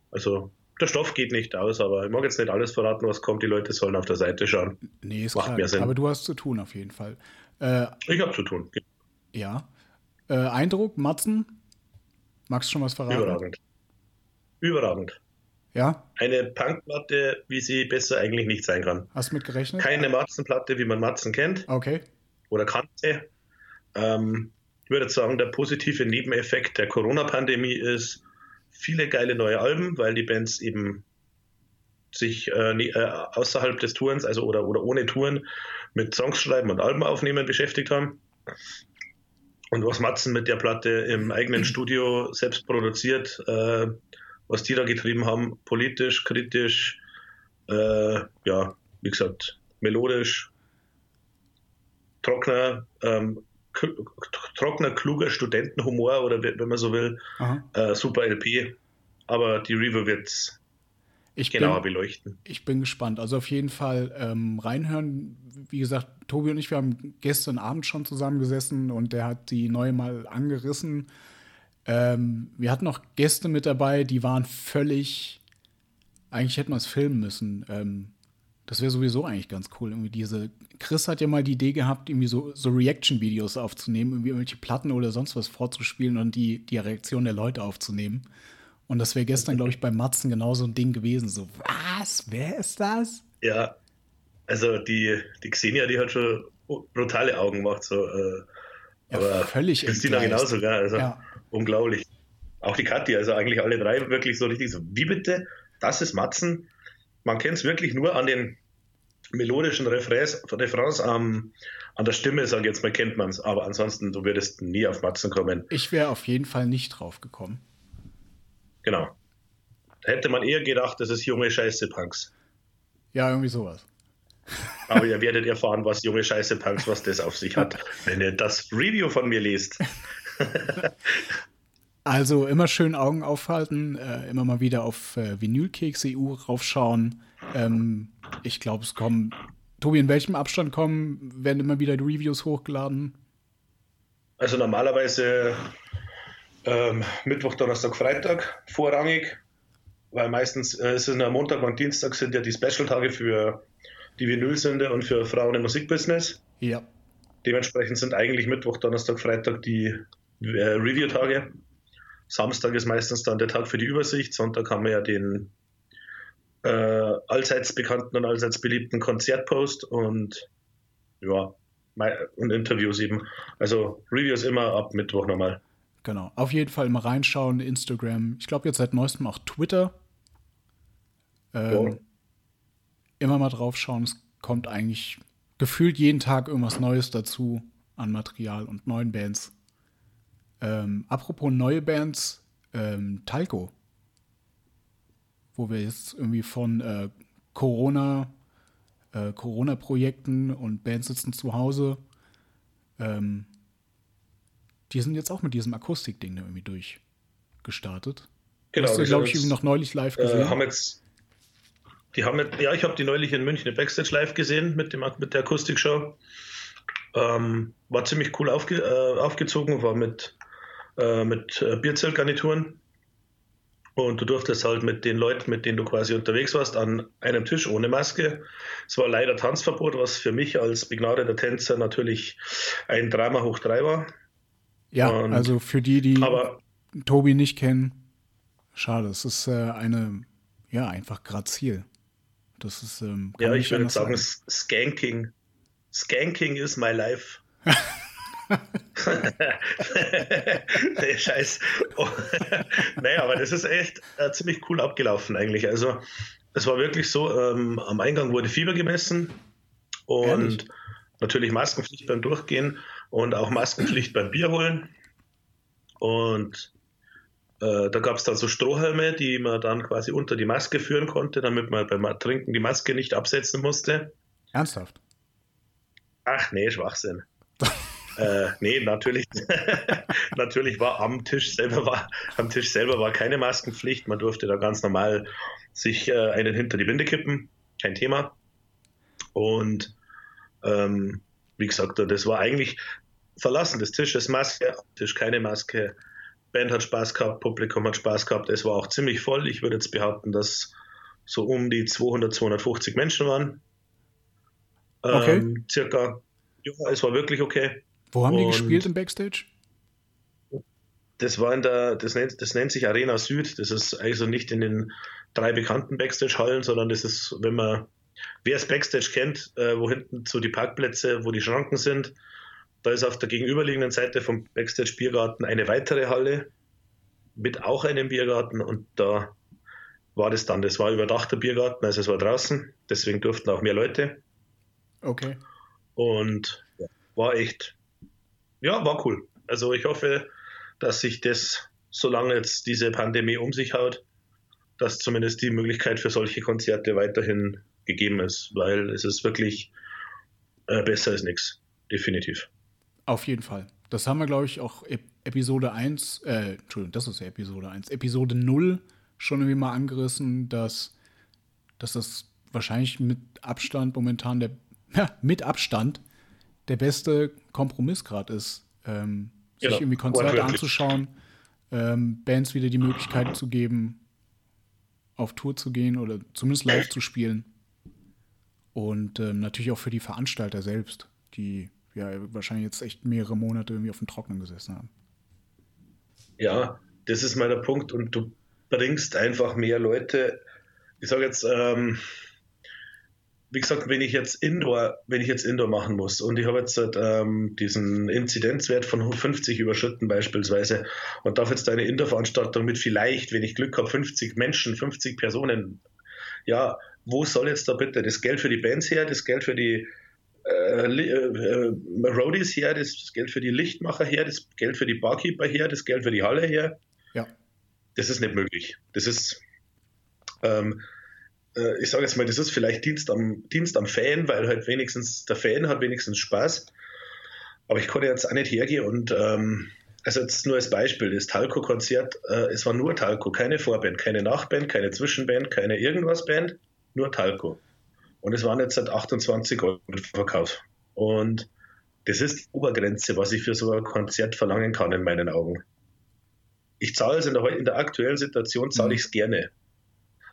Also der Stoff geht nicht aus, aber ich mag jetzt nicht alles verraten, was kommt. Die Leute sollen auf der Seite schauen. Nee, ist Macht klar. Aber du hast zu tun auf jeden Fall. Äh, ich habe zu tun. Ja. Äh, Eindruck, Matzen? Magst du schon was verraten? Überragend. Überragend. Ja. Eine Punkplatte, wie sie besser eigentlich nicht sein kann. Hast du mit gerechnet? Keine Matzenplatte, wie man Matzen kennt. Okay. Oder kannte. Ähm, ich würde sagen, der positive Nebeneffekt der Corona-Pandemie ist viele geile neue Alben, weil die Bands eben sich äh, äh, außerhalb des Tourens, also oder, oder ohne Touren, mit Songs schreiben und Alben aufnehmen beschäftigt haben. Und was Matzen mit der Platte im eigenen Studio selbst produziert, äh, was die da getrieben haben, politisch, kritisch, äh, ja, wie gesagt, melodisch, trockener, ähm, trockener, kluger Studentenhumor oder wenn man so will, äh, super LP. Aber die Review wird ich genauer bin, beleuchten. Ich bin gespannt. Also auf jeden Fall ähm, reinhören. Wie gesagt, Tobi und ich, wir haben gestern Abend schon zusammengesessen und der hat die neue mal angerissen. Ähm, wir hatten noch Gäste mit dabei, die waren völlig. Eigentlich hätten wir es filmen müssen. Ähm, das wäre sowieso eigentlich ganz cool. Irgendwie diese. Chris hat ja mal die Idee gehabt, irgendwie so, so Reaction-Videos aufzunehmen, irgendwie irgendwelche Platten oder sonst was vorzuspielen und die, die Reaktion der Leute aufzunehmen. Und das wäre gestern, glaube ich, bei Matzen genauso ein Ding gewesen. So, was? Wer ist das? Ja, also die, die Xenia, die hat schon brutale Augen gemacht. So, äh, ja, aber völlig Christina genauso, gell? Also ja. unglaublich. Auch die Kathi, also eigentlich alle drei wirklich so richtig so, wie bitte? Das ist Matzen. Man kennt es wirklich nur an den melodischen Refrains, Refrains ähm, an der Stimme, sage ich jetzt mal, kennt man es. Aber ansonsten, du würdest nie auf Matzen kommen. Ich wäre auf jeden Fall nicht drauf gekommen. Genau. Da hätte man eher gedacht, das ist junge Scheiße-Punks. Ja, irgendwie sowas. Aber ihr werdet erfahren, was junge Scheiße-Punks, was das auf sich hat, wenn ihr das Review von mir lest. also immer schön Augen aufhalten, äh, immer mal wieder auf äh, Vinylkeks.eu raufschauen. Ähm, ich glaube, es kommen. Tobi, in welchem Abstand kommen, werden immer wieder die Reviews hochgeladen? Also normalerweise ähm, Mittwoch, Donnerstag, Freitag vorrangig, weil meistens äh, ist es am Montag und Dienstag sind ja die Special-Tage für die Vinylsünde und für Frauen im Musikbusiness. Ja. Dementsprechend sind eigentlich Mittwoch, Donnerstag, Freitag die äh, Review-Tage. Samstag ist meistens dann der Tag für die Übersicht. Sonntag haben wir ja den äh, allseits bekannten und allseits beliebten Konzertpost und ja, und Interviews eben. Also Reviews immer ab Mittwoch nochmal. Genau. Auf jeden Fall mal reinschauen, Instagram. Ich glaube jetzt seit neuestem auch Twitter. Ähm, oh. Immer mal drauf schauen. Es kommt eigentlich gefühlt jeden Tag irgendwas Neues dazu an Material und neuen Bands. Ähm, apropos neue Bands, ähm, Talco. Wo wir jetzt irgendwie von äh, Corona, äh, Corona-Projekten und Bands sitzen zu Hause. Ähm, die sind jetzt auch mit diesem Akustikding irgendwie durchgestartet. Genau. Hast du, glaube ich, noch neulich live äh, gesehen. Äh, haben jetzt, die haben jetzt, ja, ich habe die neulich in München im Backstage live gesehen mit, dem, mit der Akustikshow. Ähm, war ziemlich cool aufge, äh, aufgezogen, war mit, äh, mit äh, Bierzeltgarnituren. Und du durftest halt mit den Leuten, mit denen du quasi unterwegs warst, an einem Tisch ohne Maske. Es war leider Tanzverbot, was für mich als begnadeter Tänzer natürlich ein Drama hoch drei war. Ja, und, also für die, die aber, Tobi nicht kennen, schade. Es ist äh, eine, ja, einfach grazil. Das ist, ähm, ja, ich würde sagen, sagen, Skanking. Skanking is my life. nee, Scheiß. Oh. naja, aber das ist echt äh, ziemlich cool abgelaufen eigentlich. Also es war wirklich so, ähm, am Eingang wurde Fieber gemessen und Ehrlich? natürlich Maskenpflicht beim Durchgehen und auch Maskenpflicht beim Bier holen. Und äh, da gab es dann so Strohhalme, die man dann quasi unter die Maske führen konnte, damit man beim Trinken die Maske nicht absetzen musste. Ernsthaft? Ach nee, Schwachsinn. Äh, nee, natürlich, natürlich war am Tisch selber war am Tisch selber war keine Maskenpflicht. Man durfte da ganz normal sich äh, einen hinter die Binde kippen, kein Thema. Und ähm, wie gesagt, das war eigentlich Verlassen des Tisches Maske, Tisch keine Maske. Band hat Spaß gehabt, Publikum hat Spaß gehabt. Es war auch ziemlich voll. Ich würde jetzt behaupten, dass so um die 200, 250 Menschen waren. Okay. Ähm, circa. Ja, es war wirklich okay. Wo haben die Und- gespielt im Backstage? Das war in der, das nennt, das nennt sich Arena Süd. Das ist also nicht in den drei bekannten Backstage-Hallen, sondern das ist, wenn man, wer es Backstage kennt, äh, wo hinten so die Parkplätze, wo die Schranken sind, da ist auf der gegenüberliegenden Seite vom Backstage-Biergarten eine weitere Halle mit auch einem Biergarten und da war das dann. Das war überdachter Biergarten, also es war draußen, deswegen durften auch mehr Leute Okay. und war echt, ja, war cool. Also ich hoffe, dass sich das, solange jetzt diese Pandemie um sich haut, dass zumindest die Möglichkeit für solche Konzerte weiterhin gegeben ist, weil es ist wirklich äh, besser als nichts. Definitiv. Auf jeden Fall. Das haben wir, glaube ich, auch Ep Episode 1, äh, Entschuldigung, das ist ja Episode 1, Episode 0 schon irgendwie mal angerissen, dass, dass das wahrscheinlich mit Abstand momentan der, ja, mit Abstand der beste Kompromiss gerade ist, ähm, sich Genau, irgendwie Konzerte anzuschauen, ähm, Bands wieder die Möglichkeit zu geben, auf Tour zu gehen oder zumindest live zu spielen. Und ähm, natürlich auch für die Veranstalter selbst, die ja wahrscheinlich jetzt echt mehrere Monate irgendwie auf dem Trocknen gesessen haben. Ja, das ist mein Punkt und du bringst einfach mehr Leute. Ich sage jetzt, ähm, wie gesagt, wenn ich jetzt Indoor, wenn ich jetzt Indoor machen muss und ich habe jetzt ähm, diesen Inzidenzwert von 50 überschritten beispielsweise und darf jetzt eine Indoor-Veranstaltung mit vielleicht, wenn ich Glück habe, 50 Menschen, 50 Personen, ja, wo soll jetzt da bitte das Geld für die Bands her, das Geld für die äh, äh, äh, Roadies her, das Geld für die Lichtmacher her, das Geld für die Barkeeper her, das Geld für die Halle her? Ja. Das ist nicht möglich. Das ist, ähm, äh, ich sage jetzt mal, das ist vielleicht Dienst am, Dienst am Fan, weil halt wenigstens der Fan hat wenigstens Spaß. Aber ich konnte jetzt auch nicht hergehen und ähm, also jetzt nur als Beispiel, das Talco-Konzert, äh, es war nur Talco, keine Vorband, keine Nachband, keine Zwischenband, keine irgendwas Band, nur Talco. Und es waren jetzt seit 28 Euro im Verkauf. Und das ist die Obergrenze, was ich für so ein Konzert verlangen kann in meinen Augen. Ich zahle es in der, in der aktuellen Situation, zahle Mhm. ich es gerne.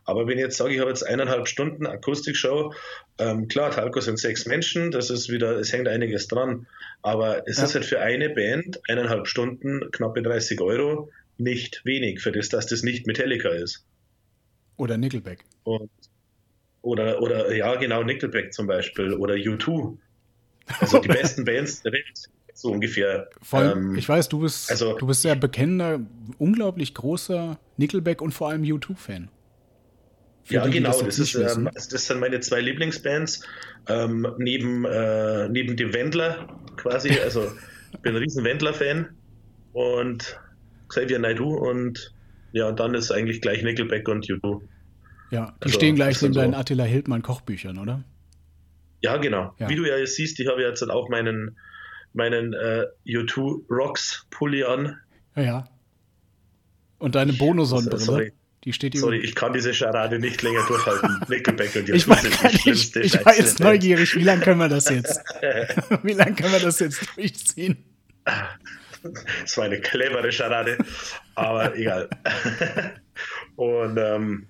Aber wenn ich jetzt sage, ich habe jetzt eineinhalb Stunden Akustikshow, ähm, klar, Talco sind sechs Menschen, das ist wieder, es hängt einiges dran. Aber es Ja. ist halt für eine Band eineinhalb Stunden, knappe 30 Euro, nicht wenig, für das, dass das nicht Metallica ist. Oder Nickelback. Und, oder, oder, ja, genau, Nickelback zum Beispiel oder U2. Also die besten Bands der Welt, so ungefähr. Vor allem, Ähm, ich weiß, du bist, also- du bist sehr bekennender, unglaublich großer Nickelback und vor allem U2-Fan. Ja, die, genau, das das, ist, nicht wissen. ähm, das sind meine zwei Lieblingsbands. Ähm, neben, äh, neben dem Wendler quasi, also ich bin ein riesen Wendler-Fan und Xavier Naidoo und ja, dann ist eigentlich gleich Nickelback und U2. ja, die also, stehen gleich das neben deinen so- Attila Hildmann Kochbüchern, oder? Ja, genau. Ja. Wie du ja jetzt siehst, ich habe jetzt dann auch meinen, meinen äh, U2 Rocks Pulli an. Ja, ja. Und deine Bono-Sonnenbrille, Sorry. Die steht. Sorry, ich kann diese Scharade nicht länger durchhalten. Nickelback und ich U2 war, nicht, schlimmste ich war jetzt neugierig, wie lange können wir das jetzt? wie lange können wir das jetzt durchziehen? Das war eine clevere Scharade, aber egal. Und ähm,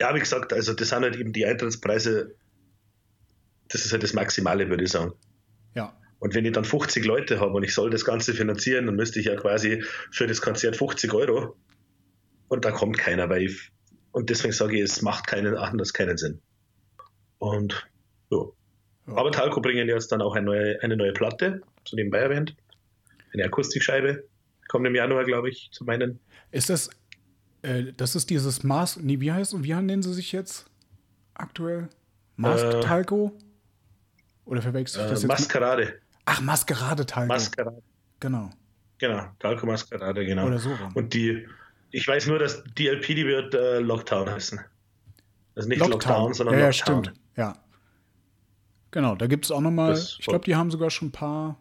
ja, wie gesagt, also das sind halt eben die Eintrittspreise, das ist halt das Maximale, würde ich sagen. Ja, Und wenn ich dann 50 Leute habe und ich soll das Ganze finanzieren, dann müsste ich ja quasi für das Konzert 50 Euro und da kommt keiner, weil ich, und deswegen sage ich, es macht keinen anders keinen Sinn. Und ja. Aber Talco bringen jetzt dann auch eine neue, eine neue Platte, so nebenbei erwähnt. Eine Akustikscheibe. Kommt im Januar, glaube ich, zu meinen. ist das, äh, das ist dieses Mask, nee, wie heißt, wie nennen sie sich jetzt aktuell? Mask Äh, Talco? Oder verwechsel ich Äh, das jetzt? mit- Maskerade. Ach, Maskerade Talco. Maskerade. genau. Genau, Talco Mascarade, genau. Oder so rum. Und die, ich weiß nur, dass die LP, die wird äh, Lockdown heißen. Also nicht Lockdown, Lockdown, sondern ja, ja, Lockdown. stimmt. Ja. Genau, da gibt es auch nochmal, ich glaube, die haben sogar schon ein paar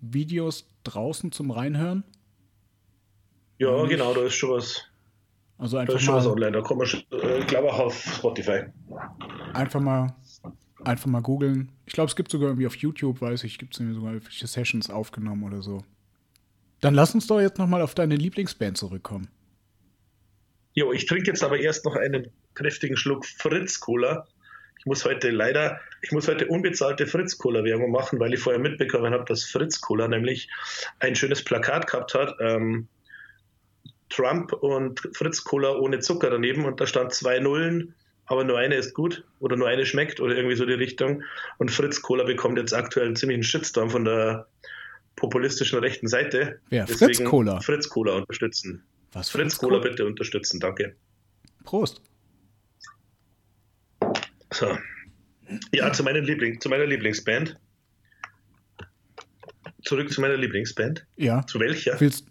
Videos draußen zum Reinhören. Ja, Nicht- genau, da ist schon was, Also da einfach ist schon was mal, online. Da kann man schon, äh, ich glaube auch auf Spotify. einfach mal, einfach mal googeln. Ich glaube, es gibt sogar irgendwie auf YouTube, weiß ich, gibt es sogar irgendwelche Sessions aufgenommen oder so. Dann lass uns doch jetzt nochmal auf deine Lieblingsband zurückkommen. Jo, ich trinke jetzt aber erst noch einen kräftigen Schluck Fritz Cola. Ich muss heute leider, ich muss heute unbezahlte Fritz Cola Werbung machen, weil ich vorher mitbekommen habe, dass Fritz Cola nämlich ein schönes Plakat gehabt hat. Ähm, Trump und Fritz Cola ohne Zucker daneben und da stand zwei Nullen, aber nur eine ist gut oder nur eine schmeckt oder irgendwie so die Richtung. Und Fritz Cola bekommt jetzt aktuell einen ziemlichen Shitstorm von der populistischen rechten Seite. Wer? Fritz Deswegen Cola? Fritz Cola unterstützen. Was Fritz Cola bitte unterstützen, danke. Prost. So. Ja, zu, meiner Liebling, zu meiner Lieblingsband. Zurück zu meiner Lieblingsband. Ja. Zu welcher? Willst,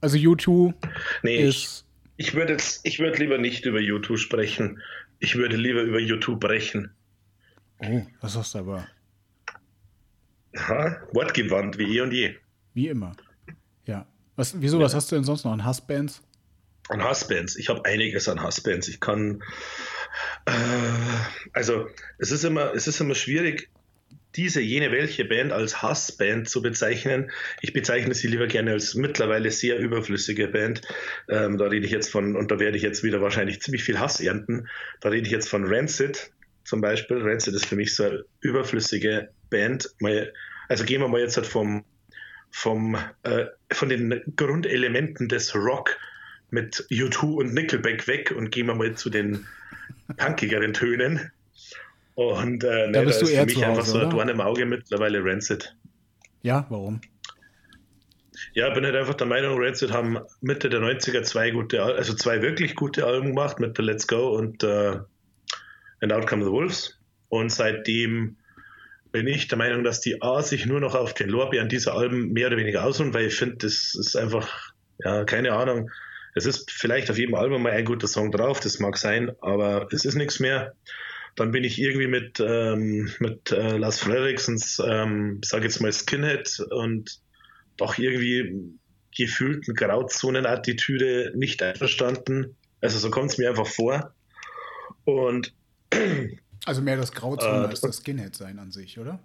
also U2 Nee, ich, ist, ich würde jetzt, ich würde lieber nicht über YouTube sprechen. Ich würde lieber über YouTube brechen. oh, das hast du aber Ha? Wortgewandt wie eh und je. wie immer. Ja. Was, wieso, was hast du denn sonst noch an Hassbands? An Hassbands. Ich habe einiges an Hassbands. Ich kann. Äh, also, es ist, immer, es ist immer schwierig, diese, jene, welche Band als Hassband zu bezeichnen. Ich bezeichne sie lieber gerne als mittlerweile sehr überflüssige Band. Ähm, da rede ich jetzt von, und da werde ich jetzt wieder wahrscheinlich ziemlich viel Hass ernten. Da rede ich jetzt von Rancid zum Beispiel. Rancid ist für mich so eine überflüssige Band. Also gehen wir mal jetzt halt vom, vom, äh, von den Grundelementen des Rock mit U2 und Nickelback weg und gehen wir mal zu den punkigeren Tönen. Und äh, Da ne, bist da du ist eher für mich zu einfach Hause, so ein? Dorn im Auge mittlerweile Rancid. Ja, warum? Ja, bin halt einfach der Meinung, Rancid haben Mitte der 90er zwei gute, Al- also zwei wirklich gute Alben gemacht mit The Let's Go und äh, And Out Come the Wolves. Und seitdem bin ich der Meinung, dass die A sich nur noch auf den Lorbeeren dieser Alben mehr oder weniger ausruhen, weil ich finde, das ist einfach, ja, keine Ahnung. Es ist vielleicht auf jedem Album mal ein guter Song drauf, das mag sein, aber es ist nichts mehr. Dann bin ich irgendwie mit, ähm, mit äh, Lars Fredriksons, ähm, sag jetzt mal Skinhead und doch irgendwie gefühlten Grauzonen-Attitüde nicht einverstanden. Also so kommt es mir einfach vor. Und Also mehr das Grauzone Äh, als das Skinhead sein an sich, oder?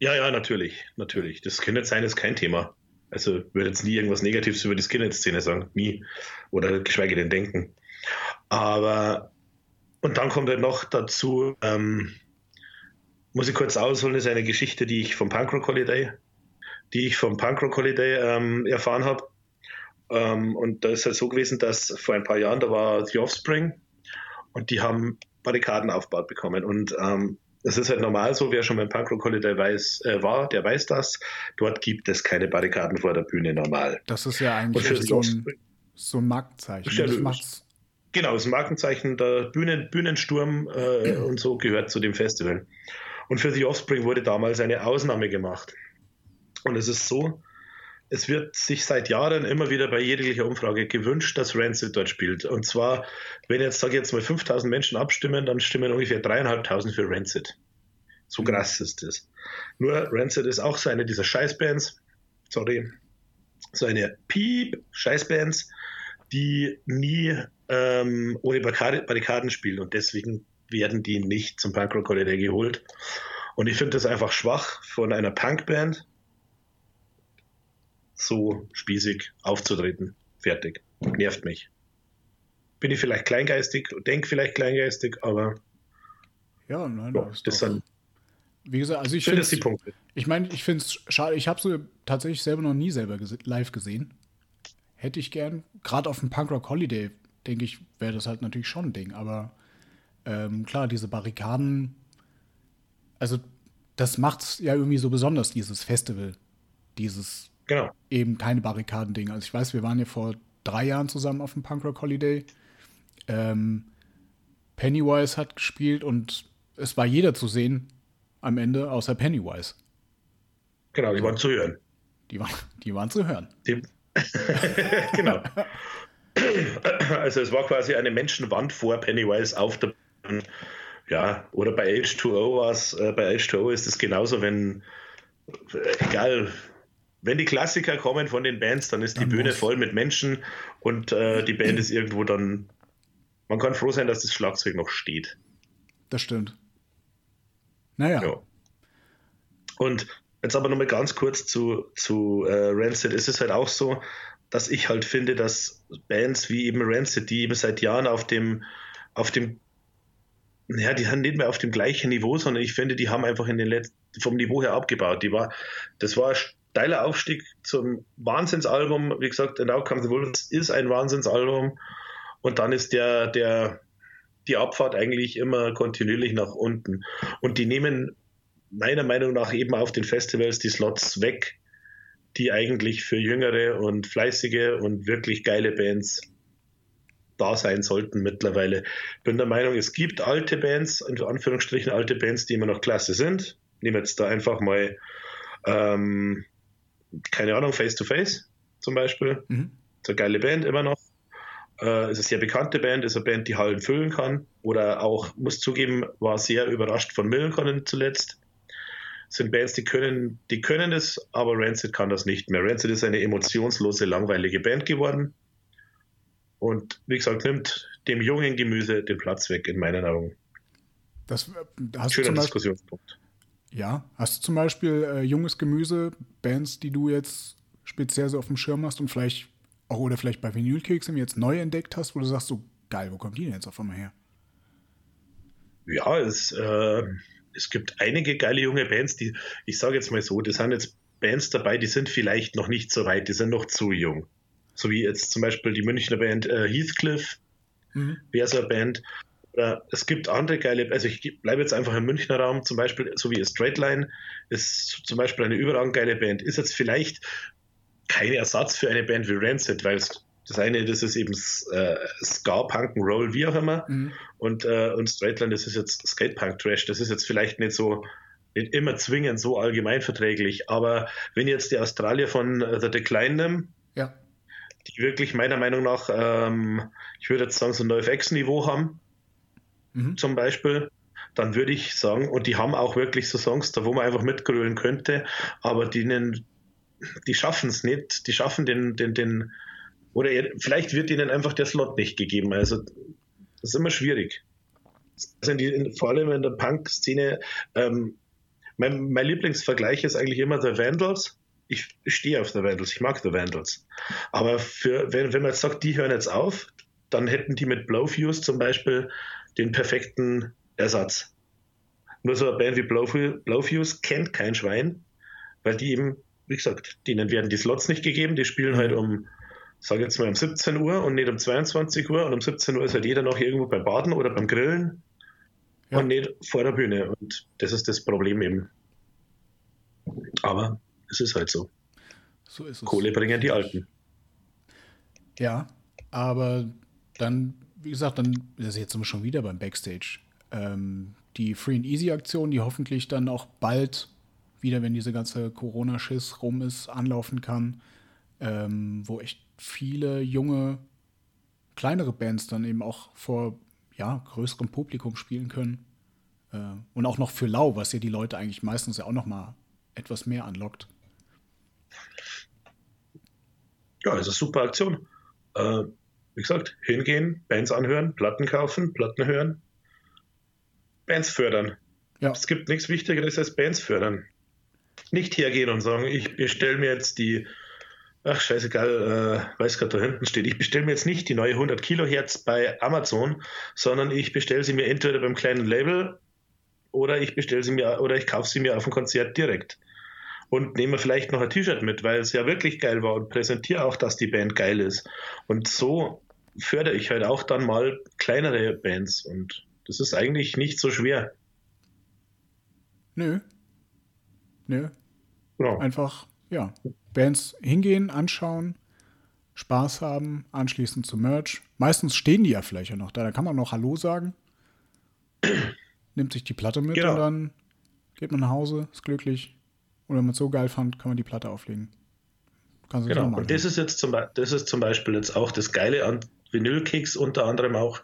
ja, ja, natürlich, natürlich. Das Skinhead-Sein ist kein Thema. Also ich würde jetzt nie irgendwas Negatives über die Skinhead-Szene sagen, nie. Oder geschweige denn denken. Aber, und dann kommt halt noch dazu, ähm, muss ich kurz ausholen, ist eine Geschichte, die ich vom Punkrock Holiday, die ich vom Punkrock Holiday ähm, erfahren habe. Ähm, und da ist halt so gewesen, dass vor ein paar Jahren, da war The Offspring und die haben Barrikaden aufgebaut bekommen. Und ähm, es ist halt normal so, wer schon beim Punkrock Holiday weiß, äh, war, der weiß das. Dort gibt es keine Barrikaden vor der Bühne normal. Das ist ja eigentlich so ein, so ein Markenzeichen. Ja Das macht's, genau, das Markenzeichen, der Bühnen, Bühnensturm äh, und so gehört zu dem Festival. Und für The Offspring wurde damals eine Ausnahme gemacht. Und es ist so, es wird sich seit Jahren immer wieder bei jeglicher Umfrage gewünscht, dass Rancid dort spielt. Und zwar, wenn jetzt, sage ich jetzt mal, 5000 Menschen abstimmen, dann stimmen ungefähr dreieinhalbtausend für Rancid. So krass ist das. Nur Rancid ist auch so eine dieser Scheißbands, sorry, so eine Piep-Scheißbands, die nie ähm, ohne Barrikade- Barrikaden spielen und deswegen werden die nicht zum Punkrock Holiday geholt. Und ich finde das einfach schwach von einer Punkband so spießig aufzutreten. Fertig. Nervt mich. Bin ich vielleicht kleingeistig, denke vielleicht kleingeistig, aber ja, nein, ja, das ist das sind wie gesagt, also ich finde. Ich meine, ich finde es schade. Ich habe sie tatsächlich selber noch nie selber gese live gesehen. Hätte ich gern. Gerade auf dem Punkrock Holiday, denke ich, wäre das halt natürlich schon ein Ding. Aber ähm, klar, diese Barrikaden, also das macht's ja irgendwie so besonders, dieses Festival. Dieses Genau. eben keine Barrikaden-Ding. Also ich weiß, wir waren ja vor drei Jahren zusammen auf dem Punkrock Holiday. Ähm, Pennywise hat gespielt und es war jeder zu sehen am Ende, außer Pennywise. Genau, die waren zu hören. Die, war, die waren zu hören. Die, genau. Also es war quasi eine Menschenwand vor Pennywise auf der ja, oder bei H2O war es, äh, bei H2O ist es genauso, wenn äh, egal, wenn die Klassiker kommen von den Bands, dann ist die dann Bühne muss. voll mit Menschen und äh, die Band ist irgendwo dann. Man kann froh sein, dass das Schlagzeug noch steht. Das stimmt. Naja. Ja. Und jetzt aber nochmal ganz kurz zu, zu äh, Rancid. Ist es halt auch so, dass ich halt finde, dass Bands wie eben Rancid, die eben seit Jahren auf dem, auf dem, ja, die haben nicht mehr auf dem gleichen Niveau, sondern ich finde, die haben einfach in den letzten, vom Niveau her abgebaut. Die war, das war ein steiler Aufstieg zum Wahnsinnsalbum. Wie gesagt, The Now Comes the Wolves ist ein Wahnsinnsalbum. Und dann ist der, der, die Abfahrt eigentlich immer kontinuierlich nach unten. Und die nehmen meiner Meinung nach eben auf den Festivals die Slots weg, die eigentlich für jüngere und fleißige und wirklich geile Bands da sein sollten mittlerweile. Bin der Meinung, es gibt alte Bands, in Anführungsstrichen alte Bands, die immer noch klasse sind. Nehmen jetzt da einfach mal, ähm, keine Ahnung, Face to Face zum Beispiel. Mhm. eine geile Band immer noch. Äh, ist eine sehr bekannte Band, ist eine Band, die Hallen füllen kann. Oder auch, muss zugeben, war sehr überrascht von Millencolin zuletzt sind Bands, die können, die können es, aber Rancid kann das nicht mehr. Rancid ist eine emotionslose, langweilige Band geworden. Und wie gesagt, nimmt dem jungen Gemüse den Platz weg, in meinen Augen. Das hast Schöner Diskussionspunkt. Ja, hast du zum Beispiel äh, junges Gemüse, Bands, die du jetzt speziell so auf dem Schirm hast und vielleicht auch oder vielleicht bei Vinylkeksen jetzt neu entdeckt hast, wo du sagst, so geil, wo kommt die denn jetzt auf einmal her? Ja, es, äh, es gibt einige geile junge Bands, die, ich sage jetzt mal so, das sind jetzt Bands dabei, die sind vielleicht noch nicht so weit, die sind noch zu jung. So wie jetzt zum Beispiel die Münchner Band äh, Heathcliff, mhm. wäre so eine Band. Oder es gibt andere geile, also ich bleibe jetzt einfach im Münchner Raum, zum Beispiel, so wie Straightline, ist zum Beispiel eine überragend geile Band. Ist jetzt vielleicht kein Ersatz für eine Band wie Rancid, weil es das eine, das ist eben äh, Ska, Punk, Roll, wie auch immer. Mhm. Und, äh, und Straightline, das ist jetzt Skatepunk Trash. Das ist jetzt vielleicht nicht so, nicht immer zwingend so allgemeinverträglich. Aber wenn jetzt die Australier von The Decline nehmen, ja. die wirklich meiner Meinung nach, ähm, ich würde jetzt sagen, so ein NoFX-Niveau haben, mhm. zum Beispiel, dann würde ich sagen, und die haben auch wirklich so Songs, da wo man einfach mitgrölen könnte, aber denen, die schaffen es nicht, die schaffen den, den, den, oder er, vielleicht wird ihnen einfach der Slot nicht gegeben. Also das ist immer schwierig. Also die, vor allem in der Punk-Szene, ähm, mein, mein, Lieblingsvergleich ist eigentlich immer The Vandals. Ich, ich stehe auf The Vandals, ich mag The Vandals. Aber für, wenn, wenn man jetzt sagt, die hören jetzt auf, dann hätten die mit Blowfuse zum Beispiel den perfekten Ersatz. Nur so eine Band wie Blowfuse kennt kein Schwein, weil die eben, wie gesagt, denen werden die Slots nicht gegeben, die spielen halt um sage jetzt mal um 17 Uhr und nicht um 22 Uhr und um 17 Uhr ist halt jeder noch irgendwo beim Baden oder beim Grillen ja. und nicht vor der Bühne. Und das ist das Problem eben. Aber es ist halt so. So ist es. Kohle bringen die Alten. Ja, aber dann, wie gesagt, dann ist jetzt sind wir schon wieder beim Backstage. Ähm, die Free and Easy Aktion, die hoffentlich dann auch bald wieder, wenn diese ganze Corona-Schiss rum ist, anlaufen kann, ähm, wo echt viele junge, kleinere Bands dann eben auch vor ja, größerem Publikum spielen können. Äh, und auch noch für lau, was ja die Leute eigentlich meistens ja auch noch mal etwas mehr anlockt. Ja, das ist eine super Aktion. Äh, wie gesagt, hingehen, Bands anhören, Platten kaufen, Platten hören, Bands fördern. Ja. Es gibt nichts Wichtigeres als Bands fördern. Nicht hergehen und sagen, ich bestelle mir jetzt die ach scheißegal, äh, weiß gerade da hinten steht, ich bestelle mir jetzt nicht die neue 100 Kilohertz bei Amazon, sondern ich bestelle sie mir entweder beim kleinen Label oder ich bestelle sie mir oder ich kaufe sie mir auf dem Konzert direkt und nehme vielleicht noch ein T-Shirt mit, weil es ja wirklich geil war und präsentiere auch, dass die Band geil ist. Und so fördere ich halt auch dann mal kleinere Bands und das ist eigentlich nicht so schwer. Nö. Nö. Genau. Einfach, ja, Bands hingehen, anschauen, Spaß haben, anschließend zum Merch. Meistens stehen die ja vielleicht ja noch da. Da kann man noch Hallo sagen. Nimmt sich die Platte mit genau. und dann geht man nach Hause, ist glücklich. Und wenn man es so geil fand, kann man die Platte auflegen. Kannst du Genau. Und das ist jetzt zum, das ist zum Beispiel jetzt auch das Geile an Vinylkicks unter anderem auch.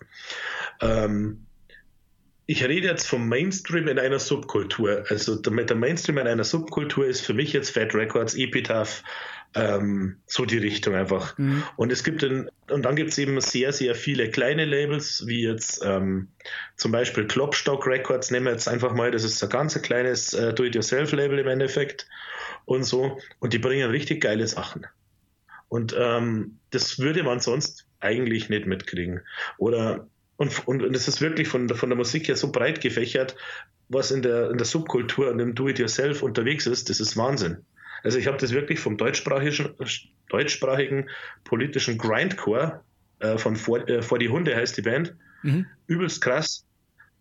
Ähm, ich rede jetzt vom Mainstream in einer Subkultur. Also der, der Mainstream in einer Subkultur ist für mich jetzt Fat Records, Epitaph, ähm, so die Richtung einfach. Mhm. Und es gibt in, und dann gibt es eben sehr, sehr viele kleine Labels, wie jetzt ähm, zum Beispiel Klopstock Records, nehmen wir jetzt einfach mal, das ist ein ganz ein kleines äh, Do-it-yourself-Label im Endeffekt und so. Und die bringen richtig geile Sachen. Und ähm, das würde man sonst eigentlich nicht mitkriegen. Oder und, und, und es ist wirklich von, der- von der Musik her so breit gefächert, was in der, in der Subkultur und im Do-it-yourself unterwegs ist, das ist Wahnsinn. Also ich habe das wirklich vom deutschsprachigen, deutschsprachigen politischen Grindcore äh, von vor, äh, vor die Hunde heißt die Band, Mhm. übelst krass,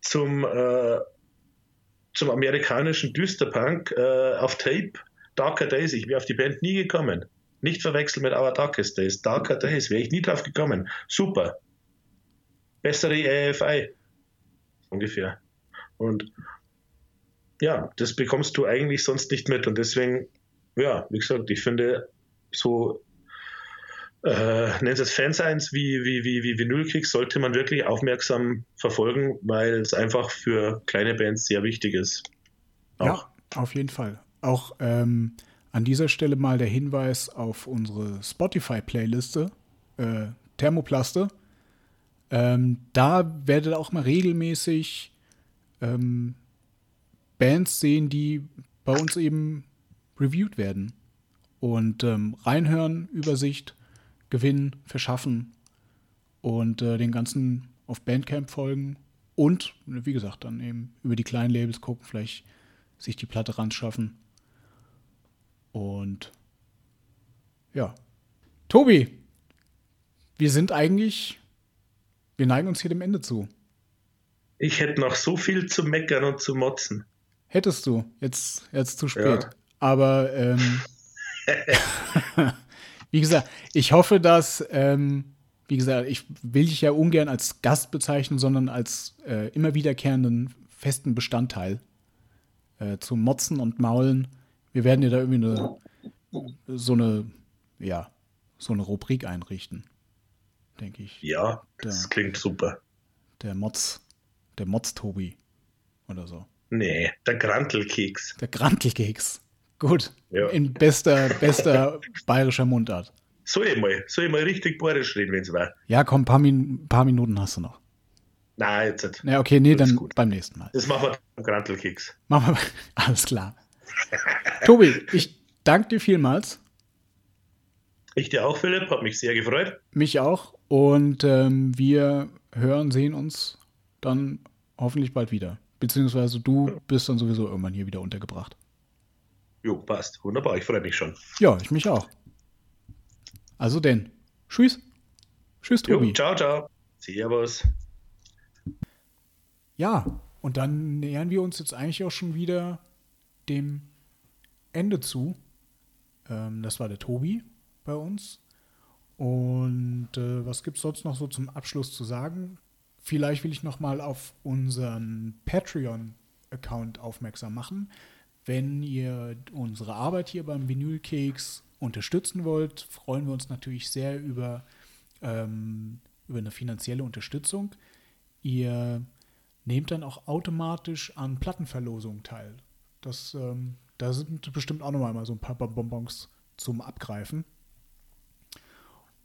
zum, äh, zum amerikanischen Düsterpunk äh, auf Tape, Darker Days. Ich wäre auf die Band nie gekommen. Nicht verwechseln mit Our Darkest Days. Darker Days wäre ich nie drauf gekommen. Super. Bessere AFI. Ungefähr. Und ja, das bekommst du eigentlich sonst nicht mit. Und deswegen, ja, wie gesagt, ich finde so äh, nennt es Fansigns wie, wie, wie, wie Vinylkicks, sollte man wirklich aufmerksam verfolgen, weil es einfach für kleine Bands sehr wichtig ist. Auch. Ja, auf jeden Fall. Auch ähm, an dieser Stelle mal der Hinweis auf unsere Spotify-Playliste, äh, Thermoplaste. Ähm, da werdet ihr auch mal regelmäßig ähm, Bands sehen, die bei uns eben reviewed werden. Und ähm, reinhören, Übersicht, gewinnen, verschaffen und äh, den ganzen auf Bandcamp folgen. Und, wie gesagt, dann eben über die kleinen Labels gucken, vielleicht sich die Platte ranschaffen. Und ja. Tobi, wir sind eigentlich, wir neigen uns hier dem Ende zu. Ich hätte noch so viel zu meckern und zu motzen. Hättest du, jetzt, jetzt zu spät. Ja. Aber ähm, wie gesagt, ich hoffe, dass, ähm, wie gesagt, ich will dich ja ungern als Gast bezeichnen, sondern als äh, immer wiederkehrenden festen Bestandteil äh, zum Motzen und Maulen. Wir werden dir da irgendwie eine, so eine, ja, so eine Rubrik einrichten, denke ich. Ja, das Ja. klingt super. Der Motz, der Motz-Tobi oder so. Nee, der Grantelkeks. Der Grantelkeks. Gut. Ja. In bester, bester bayerischer Mundart. Soll ich mal, soll ich mal richtig bayerisch reden, wenn es war? Ja, komm, ein paar, Min paar Minuten hast du noch. Nein, jetzt nicht. Ja, okay, nee, ist dann gut. beim nächsten Mal. Das machen wir beim Grantelkeks. Machen wir. Alles klar. Tobi, ich danke dir vielmals. Ich dir auch, Philipp, hat mich sehr gefreut. Mich auch. Und ähm, wir hören, sehen uns dann hoffentlich bald wieder. Beziehungsweise du bist dann sowieso irgendwann hier wieder untergebracht. Jo, passt. Wunderbar, ich freue mich schon. Ja, ich mich auch. Also denn. Tschüss. Tschüss, Jo, Tobi. ciao, ciao. Servus. Ja, und dann nähern wir uns jetzt eigentlich auch schon wieder dem Ende zu. Ähm, das war der Tobi bei uns. Und äh, was gibt es sonst noch so zum Abschluss zu sagen? Vielleicht will ich noch mal auf unseren Patreon-Account aufmerksam machen. Wenn ihr unsere Arbeit hier beim Vinylkeks unterstützen wollt, freuen wir uns natürlich sehr über, ähm, über eine finanzielle Unterstützung. Ihr nehmt dann auch automatisch an Plattenverlosungen teil. Das, ähm, da sind bestimmt auch nochmal mal so ein paar Bonbons zum Abgreifen.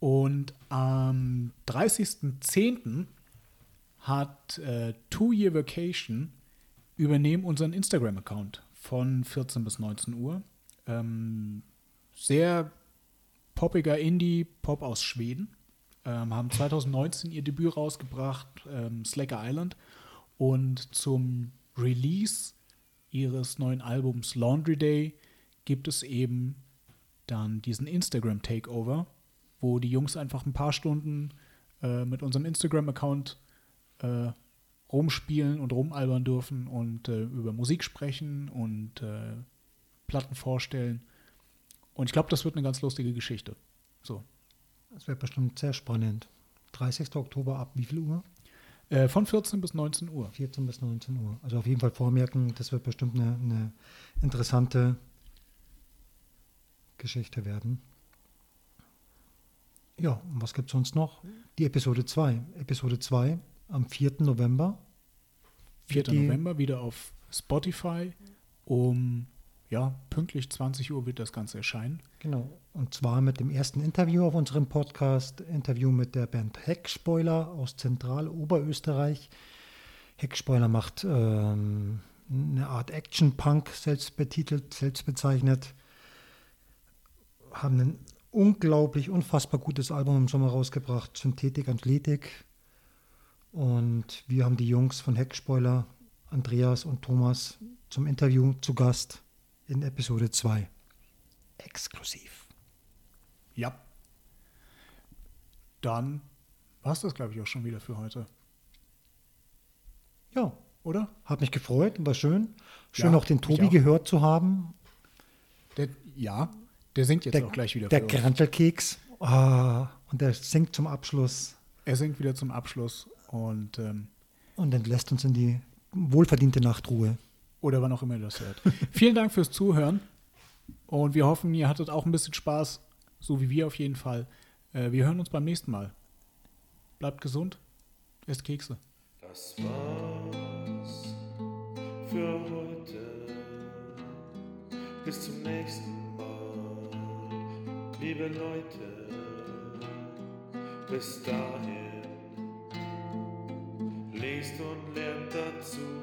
Und am 30.10. hat äh, Two Year Vacation übernehmen unseren Instagram-Account von 14 bis 19 Uhr. Ähm, sehr poppiger Indie-Pop aus Schweden. Ähm, haben 2019 ihr Debüt rausgebracht, ähm, Slacker Island. Und zum Release ihres neuen Albums Laundry Day gibt es eben dann diesen Instagram Takeover, wo die Jungs einfach ein paar Stunden äh, mit unserem Instagram-Account äh, rumspielen und rumalbern dürfen und äh, über Musik sprechen und äh, Platten vorstellen. Und ich glaube, das wird eine ganz lustige Geschichte. So. Das wird bestimmt sehr spannend. 30. Oktober ab wie viel Uhr? Äh, von 14 bis 19 Uhr. 14 bis 19 Uhr. Also auf jeden Fall vormerken, das wird bestimmt eine, eine interessante Geschichte werden. Ja, und was gibt es sonst noch? Die Episode 2. Episode 2 am 4. November. 4. Die- November wieder auf Spotify. Um ja, pünktlich 20 Uhr wird das Ganze erscheinen. Genau. Und zwar mit dem ersten Interview auf unserem Podcast. Interview mit der Band Heckspoiler aus Zentraloberösterreich. Heckspoiler macht ähm, eine Art Action-Punk, selbst betitelt, selbst bezeichnet. Haben ein unglaublich, unfassbar gutes Album im Sommer rausgebracht. Synthetik, Athletik. Und wir haben die Jungs von Heckspoiler, Andreas und Thomas, zum Interview zu Gast in Episode 2. Exklusiv. Ja. Dann war es das, glaube ich, auch schon wieder für heute. Ja, Oder? hat mich gefreut, war schön. Schön Ja, auch den Tobi auch. gehört zu haben. Der, ja, der singt jetzt Der, auch gleich wieder der. Grantelkeks. Ah, und der singt zum Abschluss Er singt wieder zum Abschluss und ähm, und entlässt uns in die wohlverdiente Nachtruhe. oder wann auch immer ihr das hört. Vielen Dank fürs Zuhören und wir hoffen, ihr hattet auch ein bisschen Spaß, so wie wir auf jeden Fall. Äh, wir hören uns beim nächsten Mal. Bleibt gesund, esst Kekse. Das war's für heute. Bis zum nächsten Mal, liebe Leute. Bis dahin, lest und lernt dazu.